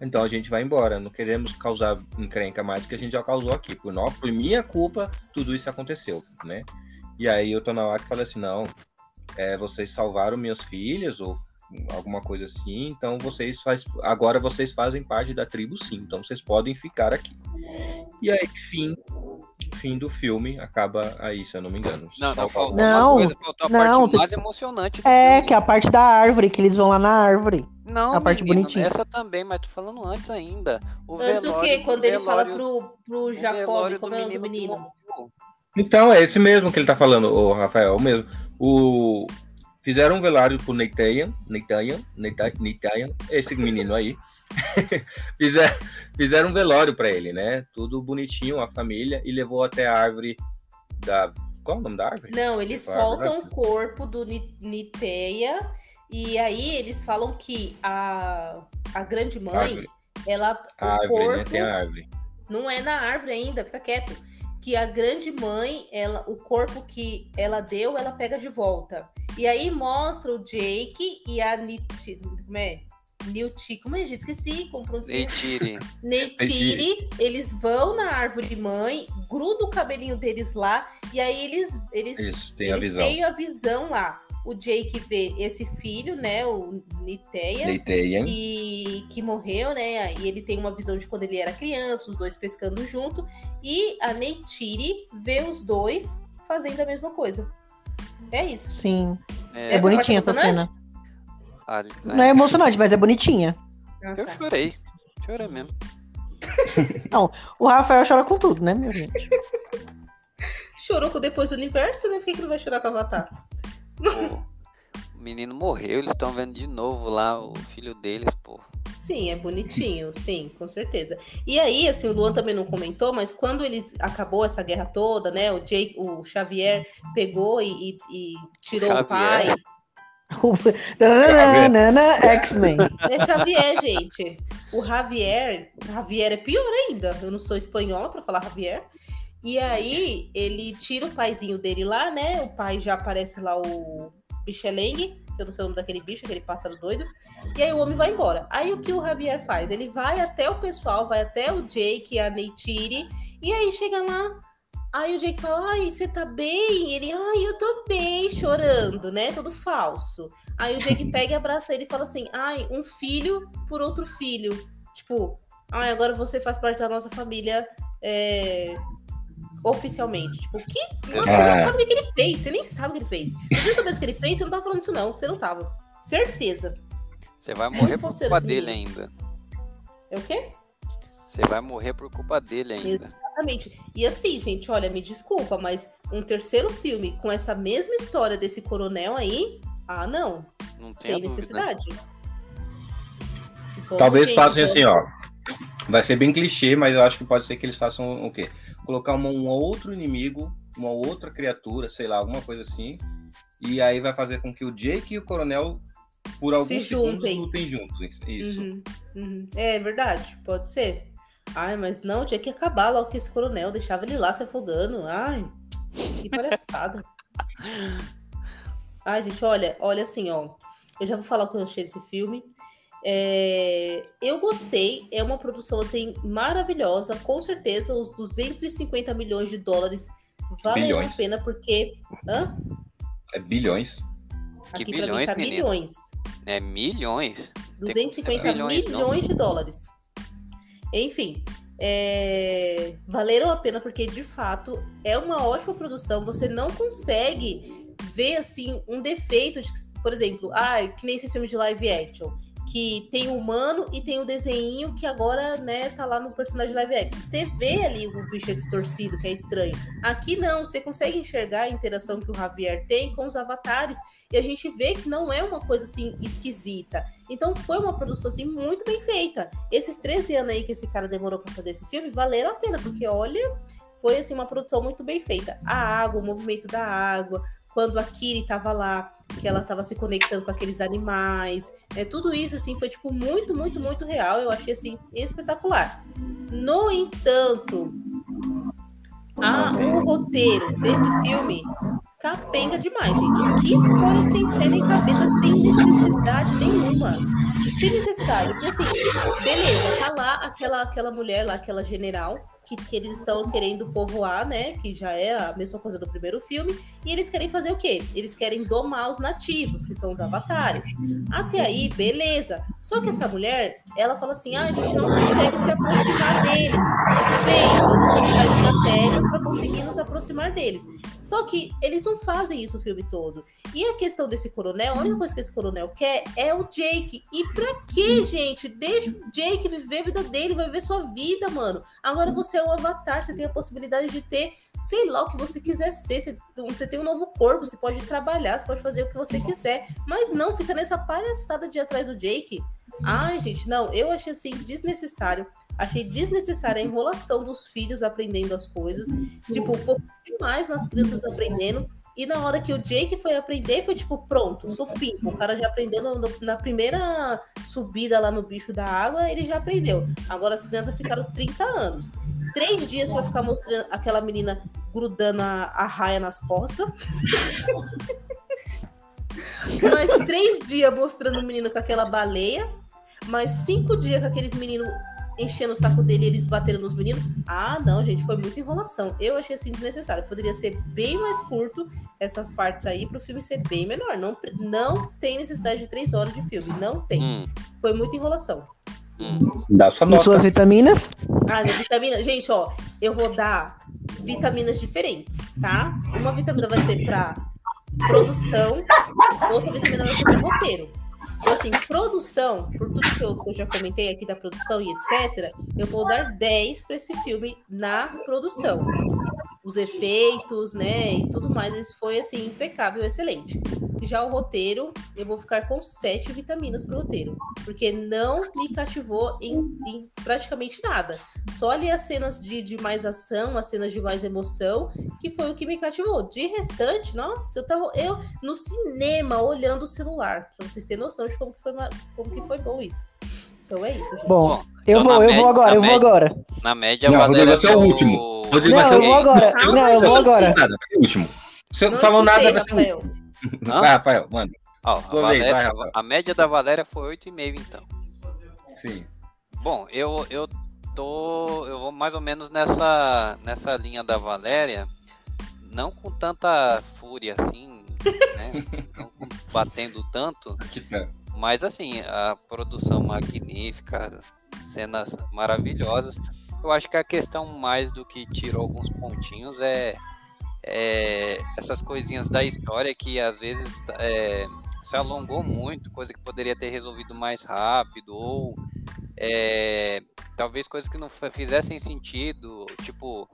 Então a gente vai embora, não queremos causar encrenca mais do que a gente já causou aqui. Por, nós, por minha culpa, tudo isso aconteceu, né? E aí o Tonawari fala assim, não, é, vocês salvaram minhas filhas ou alguma coisa assim, então vocês faz, agora vocês fazem parte da tribo sim, então vocês podem ficar aqui. E aí, fim, fim do filme, acaba aí, se eu não me engano. Não, não, faltou Não, coisa, faltou a não, parte tem- mais emocionante É, filme. que é a parte da árvore, que eles vão lá na árvore. Não, a parte menino, bonitinha. Essa também, mas tô falando antes ainda. O Antes o velório- quê? Quando ele fala pro, pro o Jacob, como é o nome do menino? morreu. Então, é esse mesmo que ele tá falando, o Rafael, é o mesmo. O... Fizeram um velório pro Neitanian, Neitanian, Neita- Neitanian, esse menino aí. fizeram, fizeram um velório pra ele, né? Tudo bonitinho, a família, e levou até a árvore da. Qual é o nome da árvore? Não, eles árvore soltam o corpo do Ni- Niteia e aí eles falam que a, a grande mãe, Árvore. ela o A árvore, corpo né? Tem a árvore. não é na árvore ainda, fica quieto. Que a grande mãe, ela, o corpo que ela deu, ela pega de volta. E aí mostra o Jake e a Niti, como é? Nilti, como é, gente? Esqueci como pronuncia. Neytiri. Neytiri, eles vão na árvore mãe, gruda o cabelinho deles lá, e aí eles, eles, Isso, tem a eles visão. têm a visão lá. O Jake vê esse filho, né? O Niteia Neitanian. que, que morreu, né? E ele tem uma visão de quando ele era criança, os dois pescando junto. E a Neytiri vê os dois fazendo a mesma coisa. É isso. Sim. É, É bonitinha parte essa cena. ali- Não é emocionante, mas é bonitinha. Ah, Eu tá. chorei. Chorei mesmo. O Rafael chora com tudo, né, meu gente? Chorou com depois do universo, né? Por que, que não vai chorar com o Avatar? Pô, o menino morreu, eles estão vendo de novo lá o filho deles, pô. Sim, é bonitinho, sim, com certeza. E aí, assim, o Luan também não comentou, mas quando eles acabou essa guerra toda, né? O Jake, o Xavier pegou e, e- e tirou o Xavier. pai. Nananana, X-Men. É Xavier, gente. O Javier, Javier é pior ainda. Eu não sou espanhola pra falar Javier. E aí ele tira o paizinho dele lá, né? O pai já aparece lá o Bichelengue, que eu não sei o nome daquele bicho, aquele pássaro doido. E aí o homem vai embora. Aí o que o Javier faz? Ele vai até o pessoal, vai até o Jake, a Neytiri, e aí chega lá, Aí o Jake fala, ai, você tá bem? Ele, ai, eu tô bem, chorando, né? Todo falso. Aí o Jake pega e abraça ele e fala assim, ai, um filho por outro filho. Tipo, ai, agora você faz parte da nossa família é, oficialmente. Tipo, o que? Mano, você não É. sabe o que, ele fez. Você nem sabe o que ele fez. Se você soubesse o que ele fez, você não tava falando isso, não. Você não tava. Certeza. Você vai morrer por culpa esse dele menino. ainda. É o quê? Você vai morrer por culpa dele ainda. Exatamente. E assim, gente, olha, me desculpa, mas um terceiro filme com essa mesma história desse coronel aí, ah, não. Não tem Sem necessidade. Vamos, Talvez façam assim, ó. Vai ser bem clichê, mas eu acho que pode ser que eles façam o quê? Colocar uma- um outro inimigo, uma outra criatura, sei lá, alguma coisa assim. E aí vai fazer com que o Jake e o Coronel, por alguns Se segundos, juntem. lutem juntos. Isso. Uhum, uhum. É verdade, pode ser. Ai, mas não, tinha que acabar logo com esse coronel, deixava ele lá se afogando. Ai, que palhaçada. Ai, gente, olha, olha assim, ó. Eu já vou falar o que eu achei desse filme. É, eu gostei, é uma produção assim maravilhosa, com certeza os 250 milhões de dólares valeram a pena porque hã? É bilhões. Que aqui pra mim bilhões, tá menino? milhões. É milhões. 250 milhões, milhões, não. de dólares. Enfim, é, valeram a pena porque de fato é uma ótima produção. Você não consegue ver assim um defeito, de, por exemplo, ah, que nem esse filme de live action. Que tem o humano e tem o desenho que agora, né, tá lá no personagem live action. Você vê ali o bicho é distorcido, que é estranho. Aqui não, você consegue enxergar a interação que o Javier tem com os avatares e a gente vê que não é uma coisa assim esquisita. Então foi uma produção assim muito bem feita. Esses 13 anos aí que esse cara demorou para fazer esse filme valeram a pena, porque olha, foi assim uma produção muito bem feita. A água, o movimento da água, quando a Kiri tava lá, que ela tava se conectando com aqueles animais, é tudo isso assim foi tipo muito, muito, muito real. Eu achei assim espetacular. No entanto, a, o roteiro desse filme capenga demais, gente. Que história sem pé nem cabeça, sem necessidade nenhuma. Sem necessidade. Porque assim, beleza, tá lá aquela, aquela mulher lá, aquela general, que, que eles estão querendo povoar, né? Que já é a mesma coisa do primeiro filme. E eles querem fazer o quê? Eles querem domar os nativos, que são os avatares. Até aí, beleza. Só que essa mulher, ela fala assim: ah, a gente não consegue se aproximar deles. Tudo bem, vamos colocar estratégias para conseguir nos aproximar deles. Só que eles não fazem isso o filme todo. E a questão desse coronel, a única coisa que esse coronel quer é o Jake. E pra quê, gente? Deixa o Jake viver a vida dele, vai viver sua vida, mano. Agora você é um avatar, você tem a possibilidade de ter, sei lá, o que você quiser ser. Você, você tem um novo corpo, você pode trabalhar, você pode fazer o que você quiser. Mas não, fica nessa palhaçada de ir atrás do Jake. Ai, gente, não, eu achei assim desnecessário. Achei desnecessária a enrolação dos filhos aprendendo as coisas. Tipo, focou demais nas crianças aprendendo. E na hora que o Jake foi aprender, foi tipo, pronto, supimpo. O cara já aprendeu no- no- na primeira subida lá no bicho da água, ele já aprendeu. Agora as crianças ficaram 30 anos. Três dias pra ficar mostrando aquela menina grudando a, a raia nas costas. Mais três dias mostrando o menino com aquela baleia. Mais cinco dias com aqueles meninos enchendo o saco dele e eles batendo nos meninos. Ah, não, gente, foi muita enrolação. Eu achei assim desnecessário. Poderia ser bem mais curto essas partes aí para o filme ser bem menor. Não, não tem necessidade de três horas de filme. Não tem. Hum, Foi muita enrolação. hum. Dá sua E nota. suas vitaminas? Ah, minha vitamina. Gente, ó, eu vou dar vitaminas diferentes, tá? Uma vitamina vai ser pra produção, outra vitamina vai ser pra roteiro. Então, assim, produção, por tudo que eu, que eu já comentei aqui da produção e etc., eu vou dar 10 pra esse filme na produção. Os efeitos, né, e tudo mais, isso foi, assim, impecável, excelente. Já o roteiro, eu vou ficar com 7 vitaminas pro roteiro porque não me cativou em, em praticamente nada. Só ali as cenas de, de mais ação, as cenas de mais emoção, que foi o que me cativou. De restante, nossa, eu tava eu no cinema olhando o celular, pra vocês terem noção de como que foi, como que foi bom isso. Então é isso, gente. Bom, eu então vou, na eu média- vou agora, eu vou agora. Na média, Não, Rodrigo, você é o último. Rodrigo vai Não, ser eu vou agora. Calma, Não, eu vou agora. Nada, vai ser o último. Você Não falou nada, vai ser o Rafael. último. Vai, Rafael, manda. Ó, a, Valéria- vai, Rafael. a média da Valéria foi 8,5 então. Sim. Bom, eu, eu tô. Eu vou mais ou menos nessa, nessa linha da Valéria. Não com tanta fúria assim, né? Não batendo tanto. Que tá. Mas assim, a produção magnífica, cenas maravilhosas. Eu acho que a questão mais do que tirou alguns pontinhos é, é essas coisinhas da história que às vezes é, se alongou muito, coisa que poderia ter resolvido mais rápido, ou é, talvez coisas que não fizessem sentido, tipo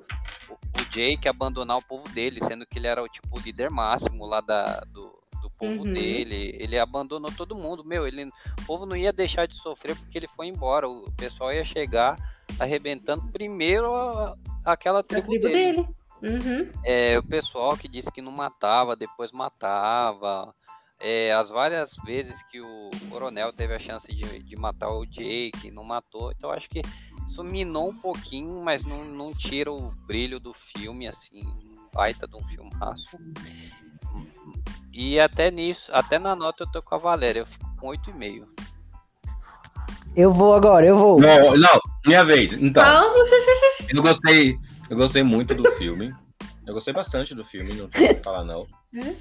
o, Jake abandonar o povo dele, sendo que ele era o tipo líder máximo lá da, do povo Uhum. dele, ele abandonou todo mundo, meu, ele, o povo não ia deixar de sofrer porque ele foi embora, o pessoal ia chegar arrebentando primeiro a- aquela A tribo, tribo dele. dele. Uhum. É, o pessoal que disse que não matava, depois matava. É, as várias vezes que o coronel teve a chance de, de matar o Jake, não matou. Então acho que isso minou um pouquinho, mas não, não tira o brilho do filme, assim, baita de um filmaço. E até nisso, até na nota eu tô com a Valéria, eu fico com 8,5. Eu vou agora, eu vou. Não, não, minha vez. Então, Calma, xixi, xixi. eu gostei, eu gostei muito do filme. Eu gostei bastante do filme, não tenho o que falar não.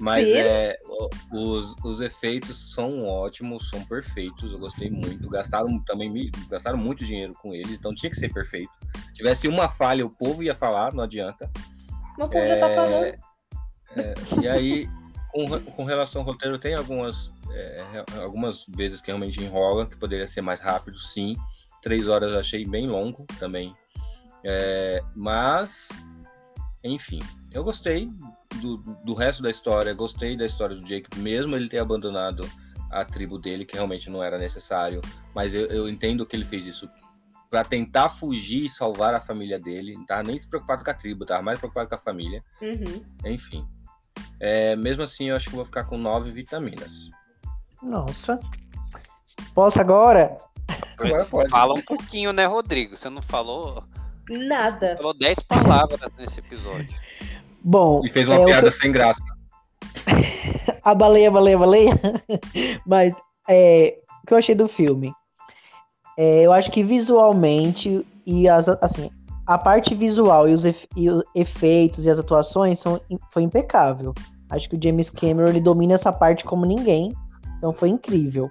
Mas Desespero. é, o- os, os efeitos são ótimos, são perfeitos. Eu gostei muito. Gastaram também gastaram muito dinheiro com eles, então tinha que ser perfeito. Se tivesse uma falha, o povo ia falar, não adianta. Meu povo já tá É, falando. é, e aí, com, com relação ao roteiro, tem algumas, é, algumas vezes que realmente enrola, que poderia ser mais rápido, sim. Três horas eu achei bem longo também. É, mas, enfim, eu gostei do, do resto da história, gostei da história do Jake, mesmo ele ter abandonado a tribo dele, que realmente não era necessário. Mas eu, eu entendo que ele fez isso para tentar fugir e salvar a família dele. Não tava nem se preocupado com a tribo, tava mais preocupado com a família. Uhum. Enfim. É, mesmo assim, eu acho que vou ficar com nove vitaminas. Nossa. Posso agora? Agora pode. Fala um pouquinho, né, Rodrigo? Você não falou. Nada. Falou 10 palavras nesse episódio. Bom, E fez uma é, piada sem graça. a baleia, baleia, baleia. Mas é, o que eu achei do filme? É, eu acho que visualmente e as assim, a parte visual e os, efe- e os efeitos e as atuações são, foi impecável. Acho que o James Cameron ele domina essa parte como ninguém. Então foi incrível.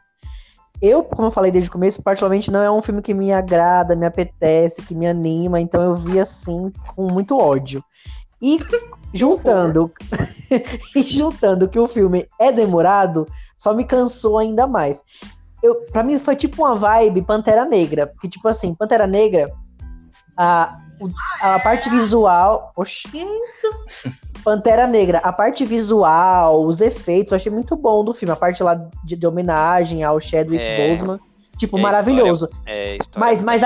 Eu, como eu falei desde o começo, particularmente não é um filme que me agrada, me apetece, que me anima, então eu vi assim com muito ódio. E juntando e juntando que o filme é demorado, só me cansou ainda mais. Eu, para mim foi tipo uma vibe Pantera Negra, porque tipo assim, Pantera Negra a, a parte visual, oxi, Que isso? Pantera Negra, a parte visual, os efeitos, eu achei muito bom do filme, a parte lá de, de homenagem ao Chadwick É. Boseman, tipo É, maravilhoso. É, história Mas- mas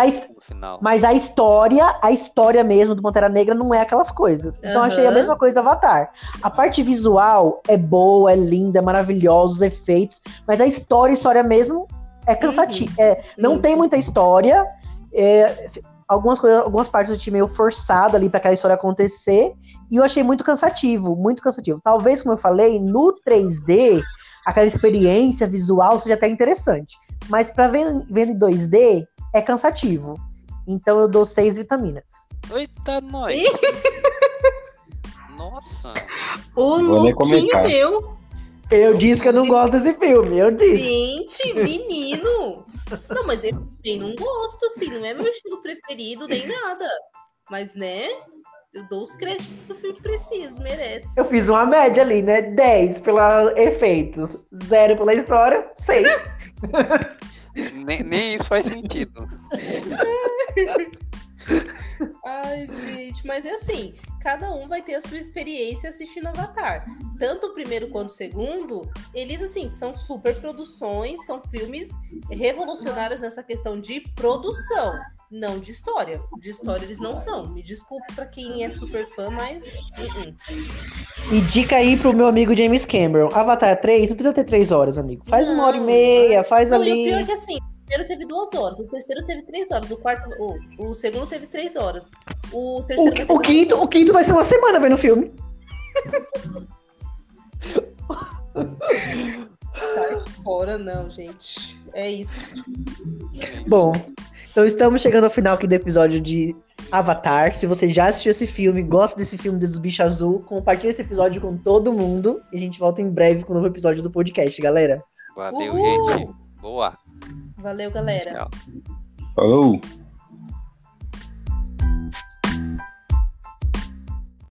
final. Mas a história, a história mesmo do Pantera Negra não é aquelas coisas. Então Aham. achei a mesma coisa do Avatar. A parte visual é boa, é linda, é maravilhosa, os efeitos, mas a história, a história mesmo é cansativa. É, não Isso. tem muita história. é, algumas coisas, algumas partes eu achei meio forçada ali para aquela história acontecer. E eu achei muito cansativo, muito cansativo. Talvez, como eu falei, no 3D, aquela experiência visual seja até interessante. Mas para ver, ver em 2D, é cansativo. Então eu dou seis vitaminas. Eita, nós! Nossa! O Luquinho comentar. Eu disse que eu não gosto desse filme, eu disse. Gente, menino. Não, mas eu também não gosto, assim. Não é meu estilo preferido nem nada. Mas, né? Eu dou os créditos que o filme precisa, merece. Eu fiz uma média ali, né? 10 pela efeitos, 0 pela história, 6. Nem, nem isso faz sentido. Ai, gente, mas é assim, cada um vai ter a sua experiência assistindo Avatar. Tanto o primeiro quanto o segundo, eles assim, são super produções, são filmes revolucionários nessa questão de produção, não de história. De história eles não são. Me desculpe pra quem é super fã, mas uh-uh. E dica aí pro meu amigo James Cameron: Avatar 3, não precisa ter 3 horas, amigo. Faz uma hora e Não, meia, faz Não, e o ali. pior é que assim, primeiro teve duas horas, o terceiro teve três horas, o quarto, o, o segundo teve três horas. O terceiro O, o, quinto, o quinto vai ser uma semana vendo o filme. Sai fora, não, gente. É isso. Bom, Então estamos chegando ao final aqui do episódio de Avatar. Se você já assistiu esse filme, gosta desse filme dos bichos azul, compartilhe esse episódio com todo mundo. E a gente volta em breve com um novo episódio do podcast, galera. Valeu, Uhul. gente. Boa. Valeu, galera. Tchau. Falou!